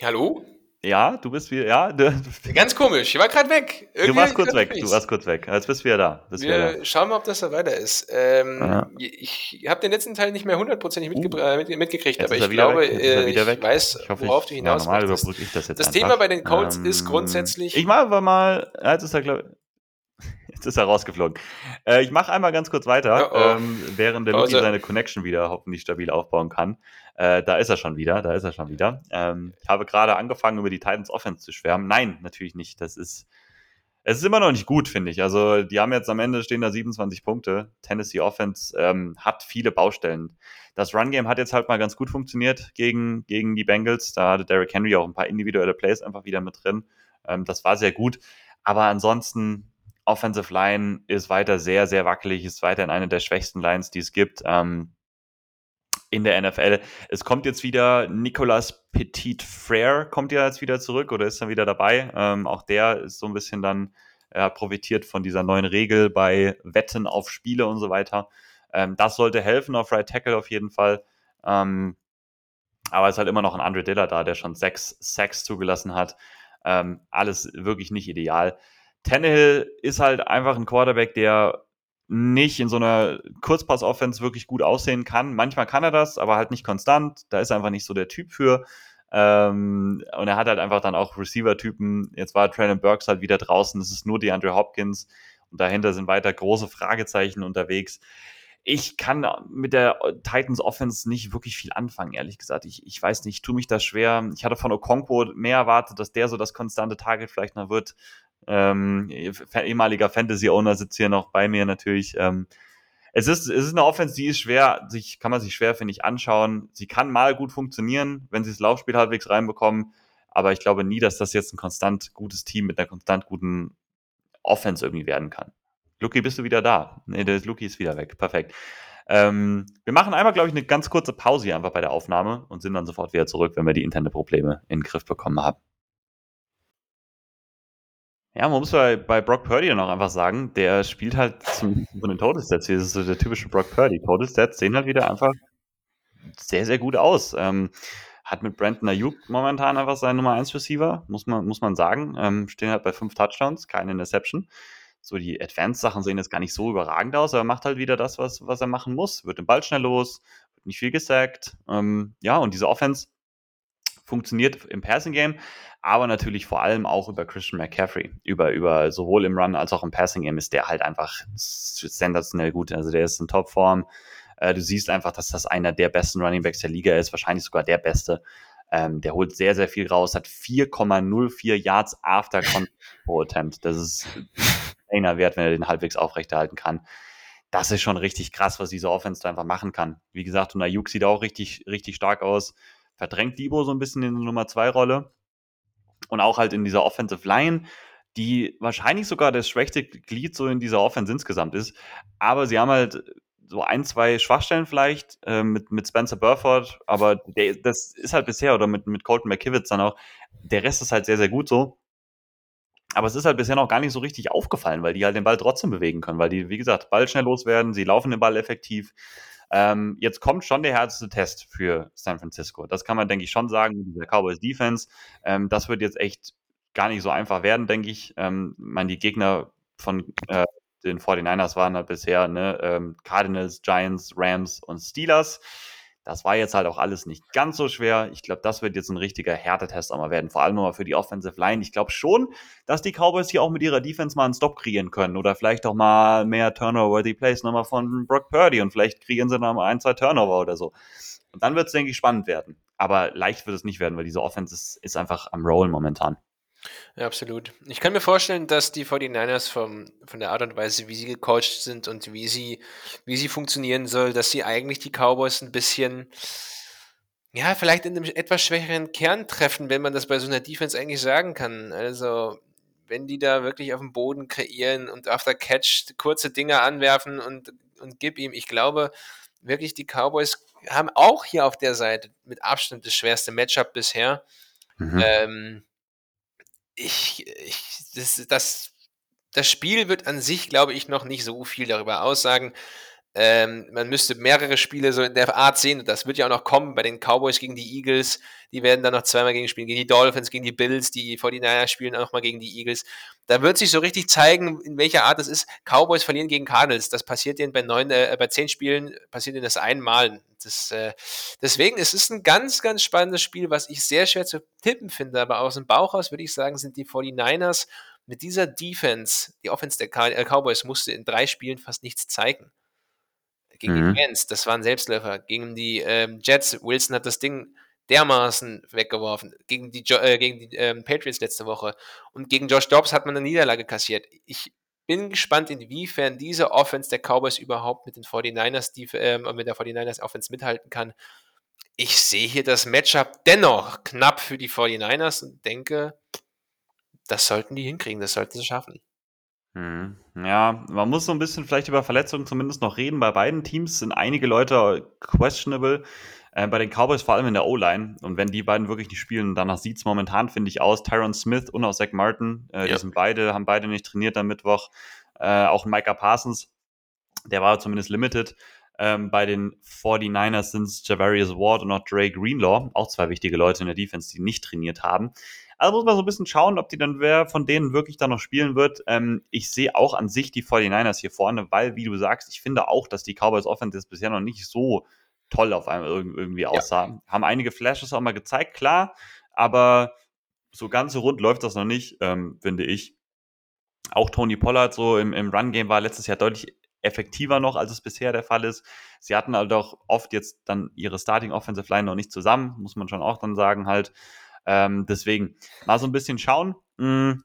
Hallo? Ja, du bist wieder, ja. Du, Ganz komisch, ich war gerade weg. Irgendwie du warst kurz weg, du warst kurz weg. Jetzt bist du wieder da. Bist Wir wieder da. schauen mal, ob das da weiter ist. Ähm, ja. Ich habe den letzten Teil nicht mehr hundertprozentig uh, mit, mitgekriegt, aber ich glaube, äh, ich weg. weiß, ich hoffe, worauf du hinaus ja, normal ich das jetzt Das einfach. Thema bei den Colts ähm, ist grundsätzlich... Ich mache aber mal, jetzt ist er, glaube Jetzt ist er rausgeflogen. Äh, ich mache einmal ganz kurz weiter, oh oh. Ähm, während der Luki seine Connection wieder hoffentlich stabil aufbauen kann. Äh, da ist er schon wieder, da ist er schon wieder. Ähm, ich habe gerade angefangen, über die Titans Offense zu schwärmen. Nein, natürlich nicht. Das ist, es ist immer noch nicht gut, finde ich. Also, die haben jetzt am Ende stehen da 27 Punkte. Tennessee Offense ähm, hat viele Baustellen. Das Run-Game hat jetzt halt mal ganz gut funktioniert gegen, gegen die Bengals. Da hatte Derrick Henry auch ein paar individuelle Plays einfach wieder mit drin. Ähm, das war sehr gut. Aber ansonsten, Offensive Line ist weiter sehr, sehr wackelig, ist weiterhin eine der schwächsten Lines, die es gibt. Ähm, in der NFL. Es kommt jetzt wieder Nicolas Petit Frere, kommt ja jetzt wieder zurück oder ist dann wieder dabei. Ähm, auch der ist so ein bisschen dann äh, profitiert von dieser neuen Regel bei Wetten auf Spiele und so weiter. Ähm, das sollte helfen auf Right Tackle auf jeden Fall. Ähm, aber es ist halt immer noch ein Andre Diller da, der schon sechs Sacks zugelassen hat. Ähm, alles wirklich nicht ideal. Tannehill ist halt einfach ein Quarterback, der nicht in so einer Kurzpass-Offense wirklich gut aussehen kann. Manchmal kann er das, aber halt nicht konstant. Da ist er einfach nicht so der Typ für. Ähm, und er hat halt einfach dann auch Receiver-Typen. Jetzt war Traylon Burks halt wieder draußen. Es ist nur DeAndre Hopkins. Und dahinter sind weiter große Fragezeichen unterwegs. Ich kann mit der Titans Offense nicht wirklich viel anfangen, ehrlich gesagt. Ich, ich weiß nicht, ich tue mich da schwer. Ich hatte von Okonkwo mehr erwartet, dass der so das konstante Target vielleicht noch wird. Ähm, ehemaliger Fantasy-Owner sitzt hier noch bei mir natürlich. Ähm, es ist, es ist eine Offense, die ist schwer, sich, kann man sich schwer, finde ich, anschauen. Sie kann mal gut funktionieren, wenn sie das Laufspiel halbwegs reinbekommen. Aber ich glaube nie, dass das jetzt ein konstant gutes Team mit einer konstant guten Offense irgendwie werden kann. Luki, bist du wieder da? Nee, der Luki ist wieder weg. Perfekt. Ähm, wir machen einmal, glaube ich, eine ganz kurze Pause hier einfach bei der Aufnahme und sind dann sofort wieder zurück, wenn wir die internen Probleme in den Griff bekommen haben. Ja, man muss bei, bei Brock Purdy dann auch einfach sagen, der spielt halt zum, von den Total Stats. Hier ist so der typische Brock Purdy. Total Stats sehen halt wieder einfach sehr, sehr gut aus. Ähm, hat mit Brandon Ayuk momentan einfach seinen Nummer 1 Receiver, muss man, muss man sagen. Ähm, stehen halt bei fünf Touchdowns, keine Interception. So die Advanced-Sachen sehen jetzt gar nicht so überragend aus, aber er macht halt wieder das, was, was er machen muss. Wird den Ball schnell los, wird nicht viel gesackt. Ähm, ja, und diese Offense funktioniert im Passing Game, aber natürlich vor allem auch über Christian McCaffrey. Über, über sowohl im Run als auch im Passing Game ist der halt einfach sensationell gut. Also der ist in Topform. Äh, du siehst einfach, dass das einer der besten Running Backs der Liga ist, wahrscheinlich sogar der beste. Ähm, der holt sehr, sehr viel raus, hat 4,04 Yards after Control Attempt. Das ist einer Wert, wenn er den halbwegs aufrechterhalten kann. Das ist schon richtig krass, was diese Offense da einfach machen kann. Wie gesagt, und Ayuk sieht auch richtig, richtig stark aus. Verdrängt Debo so ein bisschen in die Nummer 2 Rolle. Und auch halt in dieser Offensive Line, die wahrscheinlich sogar das schwächste Glied so in dieser Offense insgesamt ist. Aber sie haben halt so ein, zwei Schwachstellen vielleicht äh, mit, mit Spencer Burford, aber der, das ist halt bisher, oder mit, mit Colton McKivitz dann auch, der Rest ist halt sehr, sehr gut so. Aber es ist halt bisher noch gar nicht so richtig aufgefallen, weil die halt den Ball trotzdem bewegen können, weil die, wie gesagt, Ball schnell loswerden, sie laufen den Ball effektiv. Ähm, jetzt kommt schon der härteste Test für San Francisco. Das kann man, denke ich, schon sagen, dieser Cowboys Defense. Ähm, das wird jetzt echt gar nicht so einfach werden, denke ich. Ähm, meine, die Gegner von äh, den 49ers waren halt bisher ne, ähm, Cardinals, Giants, Rams und Steelers. Das war jetzt halt auch alles nicht ganz so schwer. Ich glaube, das wird jetzt ein richtiger Härtetest auch mal werden. Vor allem nochmal für die Offensive Line. Ich glaube schon, dass die Cowboys hier auch mit ihrer Defense mal einen Stop kreieren können. Oder vielleicht auch mal mehr Turnover-worthy Plays nochmal von Brock Purdy. Und vielleicht kreieren sie noch mal ein, zwei Turnover oder so. Und dann wird es, denke ich, spannend werden. Aber leicht wird es nicht werden, weil diese Offense ist, ist einfach am Rollen momentan. Ja, absolut. Ich kann mir vorstellen, dass die 49ers vom, von der Art und Weise, wie sie gecoacht sind und wie sie, wie sie funktionieren soll, dass sie eigentlich die Cowboys ein bisschen, ja, vielleicht in einem etwas schwächeren Kern treffen, wenn man das bei so einer Defense eigentlich sagen kann. Also, wenn die da wirklich auf dem Boden kreieren und after Catch kurze Dinge anwerfen und, und gib ihm, ich glaube, wirklich die Cowboys haben auch hier auf der Seite mit Abstand das schwerste Matchup bisher. Mhm. Ähm, ich, ich das, das, das Spiel wird an sich, glaube ich, noch nicht so viel darüber aussagen. Ähm, man müsste mehrere Spiele so in der Art sehen. Das wird ja auch noch kommen bei den Cowboys gegen die Eagles. Die werden dann noch zweimal gegen spielen. Gegen die Dolphins, gegen die Bills. Die 49ers spielen auch noch mal gegen die Eagles. Da wird sich so richtig zeigen, in welcher Art es ist. Cowboys verlieren gegen Cardinals. Das passiert denen bei neun, äh, bei zehn Spielen, passiert ihnen das einmal. Das, äh, deswegen es ist es ein ganz, ganz spannendes Spiel, was ich sehr schwer zu tippen finde. Aber aus dem Bauch aus würde ich sagen, sind die 49ers mit dieser Defense, die Offense der äh, Cowboys musste in drei Spielen fast nichts zeigen gegen mhm. die Rams, das waren Selbstläufer. Gegen die ähm, Jets, Wilson hat das Ding dermaßen weggeworfen. Gegen die, jo äh, gegen die ähm, Patriots letzte Woche. Und gegen Josh Dobbs hat man eine Niederlage kassiert. Ich bin gespannt, inwiefern diese Offense der Cowboys überhaupt mit den 49ers, die, äh, mit der 49ers Offense mithalten kann. Ich sehe hier das Matchup dennoch knapp für die 49ers und denke, das sollten die hinkriegen, das sollten sie schaffen. Mhm. Ja, man muss so ein bisschen vielleicht über Verletzungen zumindest noch reden. Bei beiden Teams sind einige Leute questionable. Äh, bei den Cowboys vor allem in der O-Line. Und wenn die beiden wirklich nicht spielen, danach sieht es momentan, finde ich, aus. Tyron Smith und auch Zach Martin, äh, ja. die sind beide, haben beide nicht trainiert am Mittwoch. Äh, auch Micah Parsons, der war zumindest limited. Ähm, bei den 49ers sind es Javarius Ward und auch Dre Greenlaw, auch zwei wichtige Leute in der Defense, die nicht trainiert haben. Also muss man so ein bisschen schauen, ob die dann wer von denen wirklich da noch spielen wird. Ähm, ich sehe auch an sich die 49ers hier vorne, weil, wie du sagst, ich finde auch, dass die Cowboys Offense bisher noch nicht so toll auf einmal irgendwie aussah. Ja. Haben einige Flashes auch mal gezeigt, klar, aber so ganz so rund läuft das noch nicht, ähm, finde ich. Auch Tony Pollard so im, im Run-Game war letztes Jahr deutlich effektiver noch, als es bisher der Fall ist. Sie hatten halt auch oft jetzt dann ihre Starting Offensive Line noch nicht zusammen, muss man schon auch dann sagen halt. Ähm, deswegen mal so ein bisschen schauen. Hm,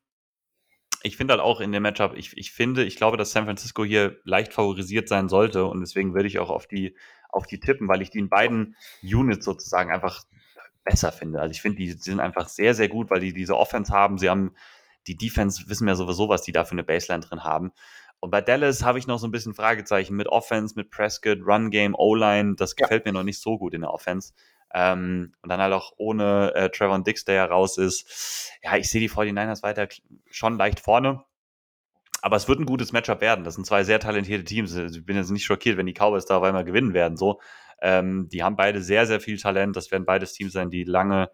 ich finde halt auch in dem Matchup, ich, ich finde, ich glaube, dass San Francisco hier leicht favorisiert sein sollte und deswegen würde ich auch auf die, auf die tippen, weil ich die in beiden Units sozusagen einfach besser finde. Also ich finde, die, die sind einfach sehr, sehr gut, weil die diese Offense haben. Sie haben die Defense, wissen wir sowieso, was die da für eine Baseline drin haben. Und bei Dallas habe ich noch so ein bisschen Fragezeichen mit Offense, mit Prescott, Run Game, O-Line. Das gefällt ja. mir noch nicht so gut in der Offense. Ähm, und dann halt auch ohne äh, Trevor Dix, der ja raus ist. Ja, ich sehe die 49ers weiter schon leicht vorne. Aber es wird ein gutes Matchup werden. Das sind zwei sehr talentierte Teams. Also, ich bin jetzt nicht schockiert, wenn die Cowboys da auf einmal gewinnen werden. So, ähm, die haben beide sehr, sehr viel Talent. Das werden beides Teams sein, die lange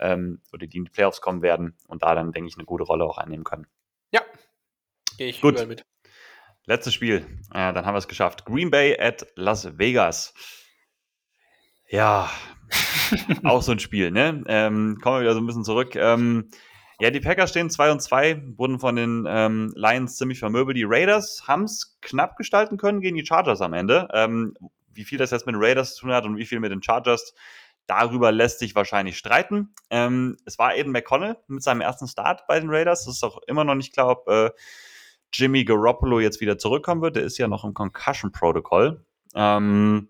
ähm, oder die in die Playoffs kommen werden und da dann, denke ich, eine gute Rolle auch einnehmen können. Ja, gehe ich Gut. mit. Letztes Spiel. Äh, dann haben wir es geschafft. Green Bay at Las Vegas. Ja, auch so ein Spiel, ne? Ähm, kommen wir wieder so ein bisschen zurück. Ähm, ja, die Packers stehen 2 und 2, wurden von den ähm, Lions ziemlich vermöbelt. Die Raiders haben es knapp gestalten können gegen die Chargers am Ende. Ähm, wie viel das jetzt mit den Raiders zu tun hat und wie viel mit den Chargers, darüber lässt sich wahrscheinlich streiten. Ähm, es war Aiden McConnell mit seinem ersten Start bei den Raiders. Es ist auch immer noch nicht klar, ob äh, Jimmy Garoppolo jetzt wieder zurückkommen wird. Der ist ja noch im Concussion-Protokoll. Ähm,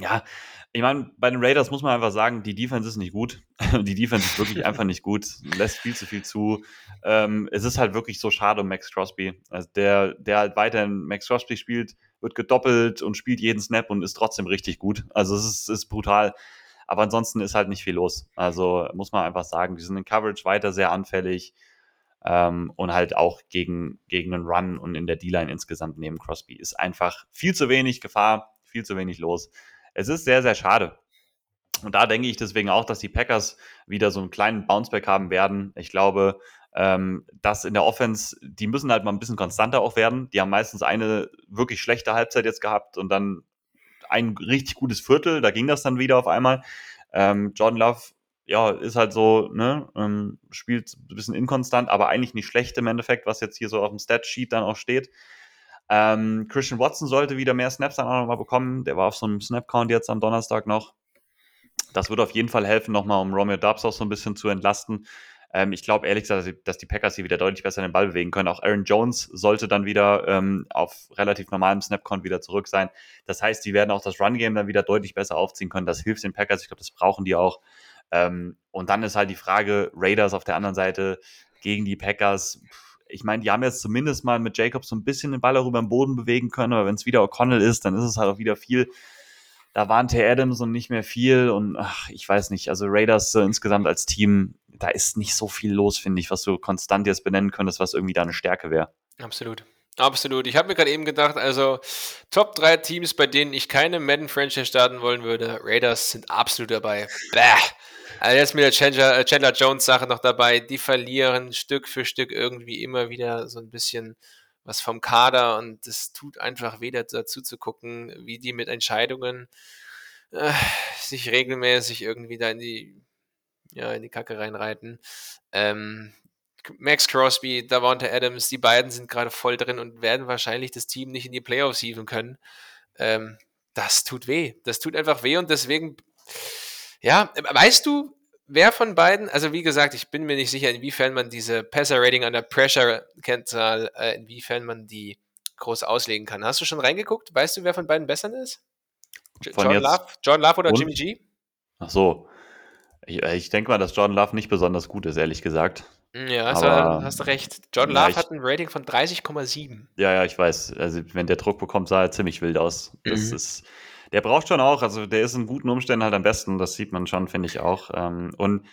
ja, ich meine, bei den Raiders muss man einfach sagen, die Defense ist nicht gut. die Defense ist wirklich einfach nicht gut, lässt viel zu viel zu. Ähm, es ist halt wirklich so schade um Max Crosby. Also der, der halt weiterhin Max Crosby spielt, wird gedoppelt und spielt jeden Snap und ist trotzdem richtig gut. Also es ist, ist brutal. Aber ansonsten ist halt nicht viel los. Also muss man einfach sagen, die sind in Coverage weiter sehr anfällig ähm, und halt auch gegen, gegen einen Run und in der D-Line insgesamt neben Crosby ist einfach viel zu wenig Gefahr, viel zu wenig los. Es ist sehr, sehr schade. Und da denke ich deswegen auch, dass die Packers wieder so einen kleinen Bounceback haben werden. Ich glaube, ähm, dass in der Offense, die müssen halt mal ein bisschen konstanter auch werden. Die haben meistens eine wirklich schlechte Halbzeit jetzt gehabt und dann ein richtig gutes Viertel. Da ging das dann wieder auf einmal. Ähm, Jordan Love, ja, ist halt so, ne, ähm, spielt ein bisschen inkonstant, aber eigentlich nicht schlecht im Endeffekt, was jetzt hier so auf dem Stat-Sheet dann auch steht. Ähm, Christian Watson sollte wieder mehr Snaps dann auch nochmal bekommen. Der war auf so einem Snap-Count jetzt am Donnerstag noch. Das wird auf jeden Fall helfen, nochmal um Romeo Dubs auch so ein bisschen zu entlasten. Ähm, ich glaube ehrlich gesagt, dass die Packers hier wieder deutlich besser den Ball bewegen können. Auch Aaron Jones sollte dann wieder ähm, auf relativ normalem Snap-Count wieder zurück sein. Das heißt, die werden auch das Run-Game dann wieder deutlich besser aufziehen können. Das hilft den Packers. Ich glaube, das brauchen die auch. Ähm, und dann ist halt die Frage, Raiders auf der anderen Seite gegen die Packers. Ich meine, die haben jetzt zumindest mal mit Jacobs so ein bisschen den Ball auch über den Boden bewegen können, aber wenn es wieder O'Connell ist, dann ist es halt auch wieder viel da warnte Adams und nicht mehr viel und ach, ich weiß nicht, also Raiders äh, insgesamt als Team, da ist nicht so viel los, finde ich, was du konstant jetzt benennen könntest, was irgendwie da eine Stärke wäre. Absolut. Absolut. Ich habe mir gerade eben gedacht, also Top 3 Teams, bei denen ich keine Madden-Franchise starten wollen würde, Raiders sind absolut dabei. Bäh. Also jetzt mit der Chandler, äh, Chandler Jones-Sache noch dabei, die verlieren Stück für Stück irgendwie immer wieder so ein bisschen was vom Kader und es tut einfach weh dazu zu gucken, wie die mit Entscheidungen äh, sich regelmäßig irgendwie da in die, ja, in die Kacke reinreiten. Ähm, Max Crosby, Davante Adams, die beiden sind gerade voll drin und werden wahrscheinlich das Team nicht in die Playoffs hieven können. Ähm, das tut weh. Das tut einfach weh und deswegen, ja, weißt du, wer von beiden, also wie gesagt, ich bin mir nicht sicher, inwiefern man diese Passer-Rating under Pressure-Kennzahl, äh, inwiefern man die groß auslegen kann. Hast du schon reingeguckt? Weißt du, wer von beiden besser ist? Von John, Love, John Love oder und? Jimmy G? Ach so. Ich, äh, ich denke mal, dass John Love nicht besonders gut ist, ehrlich gesagt. Hm, ja, hast, Aber, du, hast recht. John Love ja, ich, hat ein Rating von 30,7. Ja, ja, ich weiß. Also, wenn der Druck bekommt, sah er ziemlich wild aus. Das mhm. ist der braucht schon auch, also der ist in guten Umständen halt am besten, das sieht man schon, finde ich auch. Ähm, und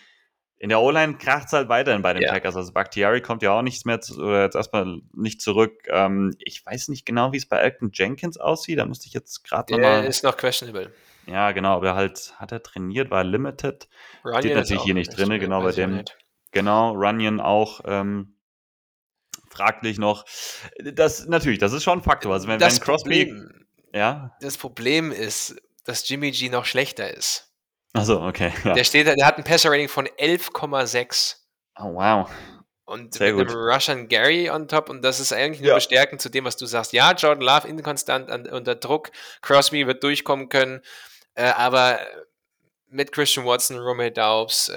in der O-Line kracht es halt weiterhin bei den ja. Packers. Also Bakhtiari kommt ja auch nichts mehr zu, oder jetzt erstmal nicht zurück. Ähm, ich weiß nicht genau, wie es bei Elton Jenkins aussieht. Da musste ich jetzt gerade nochmal. ist noch questionable. Ja, genau, aber halt hat er trainiert, war limited. Runyon Steht natürlich hier nicht drin, genau bei dem. Genau, Runyon auch. Ähm, fraglich noch. Das natürlich, das ist schon ein Faktor. Also wenn, wenn Crosby. Problem, ja. Das Problem ist, dass Jimmy G noch schlechter ist. Achso, okay. Ja. Der, steht, der hat ein Passer-Rating von 11,6. Oh, wow. Und Sehr mit gut. einem Russian Gary on top und das ist eigentlich nur ja. bestärkend zu dem, was du sagst. Ja, Jordan Love inkonstant an, unter Druck, Crosby wird durchkommen können, äh, aber mit Christian Watson, Romeo Daubs, äh,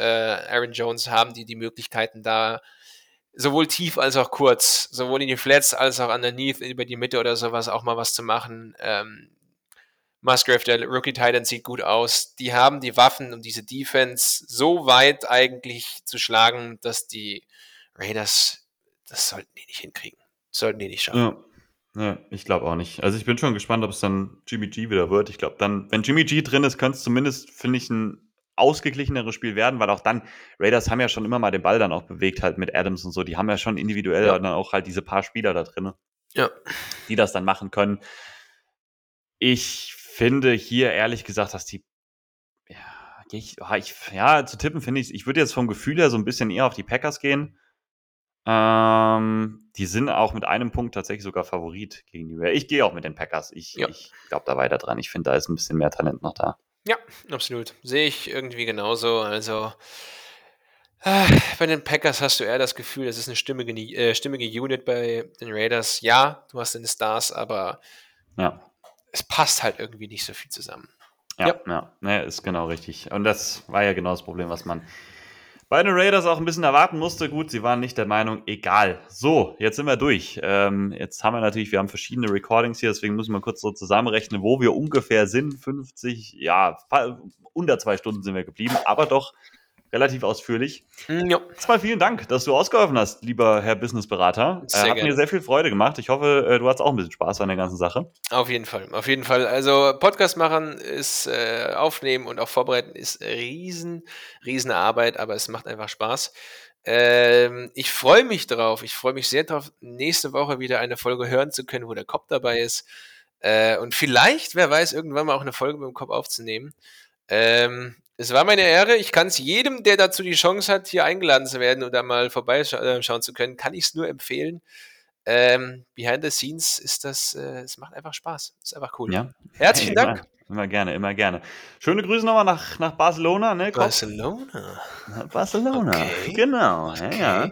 Aaron Jones haben die die Möglichkeiten da sowohl tief als auch kurz, sowohl in die Flats als auch underneath über die Mitte oder sowas auch mal was zu machen. Ähm, Musgrave, der Rookie Titan, sieht gut aus. Die haben die Waffen, um diese Defense so weit eigentlich zu schlagen, dass die Raiders, das sollten die nicht hinkriegen. sollten die nicht schaffen. Ja. Ja, ich glaube auch nicht. Also ich bin schon gespannt, ob es dann Jimmy G wieder wird. Ich glaube dann, wenn Jimmy G drin ist, könnte es zumindest, finde ich, ein ausgeglicheneres Spiel werden, weil auch dann, Raiders haben ja schon immer mal den Ball dann auch bewegt, halt mit Adams und so. Die haben ja schon individuell Ja. dann auch halt diese paar Spieler da drin, Ja. die das dann machen können. Ich finde hier ehrlich gesagt, dass die. Ja, ich, ah, ich, ja zu tippen finde ich, ich würde jetzt vom Gefühl her so ein bisschen eher auf die Packers gehen. Ähm, die sind auch mit einem Punkt tatsächlich sogar Favorit gegen die Raiders. Ich gehe auch mit den Packers. Ich, Ja. ich glaube da weiter dran. Ich finde, da ist ein bisschen mehr Talent noch da. Ja, absolut. Sehe ich irgendwie genauso. Also äh, bei den Packers hast du eher das Gefühl, das ist eine stimmige, äh, stimmige Unit bei den Raiders. Ja, du hast den Stars, aber Ja. es passt halt irgendwie nicht so viel zusammen. Ja, Ja. ja, ja. ist genau richtig. Und das war ja genau das Problem, was man bei den Raiders auch ein bisschen erwarten musste. Gut, sie waren nicht der Meinung, egal. So, jetzt sind wir durch. Ähm, jetzt haben wir natürlich, wir haben verschiedene Recordings hier, deswegen müssen wir kurz so zusammenrechnen, wo wir ungefähr sind. 50, ja, unter zwei Stunden sind wir geblieben, aber doch relativ ausführlich. Hm, Ja, Erstmal vielen Dank, dass du ausgeholfen hast, lieber Herr Businessberater. Äh, hat mir gerne. sehr viel Freude gemacht. Ich hoffe, äh, du hattest auch ein bisschen Spaß an der ganzen Sache. auf jeden Fall. Auf jeden Fall. Also Podcast machen ist äh, aufnehmen und auch vorbereiten ist riesen, riesen Arbeit, aber es macht einfach Spaß. Ähm, ich freue mich drauf. Ich freue mich sehr drauf, nächste Woche wieder eine Folge hören zu können, wo der Kopf dabei ist. Äh, und vielleicht, wer weiß, irgendwann mal auch eine Folge mit dem Kopf aufzunehmen. Ähm, es war meine Ehre. Ich kann es jedem, der dazu die Chance hat, hier eingeladen zu werden oder mal vorbeischauen zu können, kann ich es nur empfehlen. Ähm, behind the scenes ist das, äh, es macht einfach Spaß. Ist einfach cool. Ja. Herzlichen Hey, Dank. Immer, immer gerne, immer gerne. Schöne Grüße nochmal nach, nach Barcelona, ne? Kopf? Barcelona. Barcelona. Okay. Genau, ja, ja.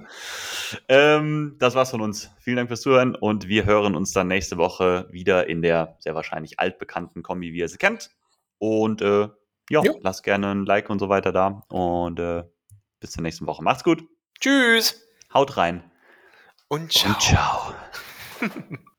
Ähm, das war's von uns. Vielen Dank fürs Zuhören und wir hören uns dann nächste Woche wieder in der sehr wahrscheinlich altbekannten Kombi, wie ihr sie kennt. Und äh, ja, Jo. lasst gerne ein Like und so weiter da. Und äh, bis zur nächsten Woche. Macht's gut. Tschüss. Haut rein. Und ciao. Und ciao.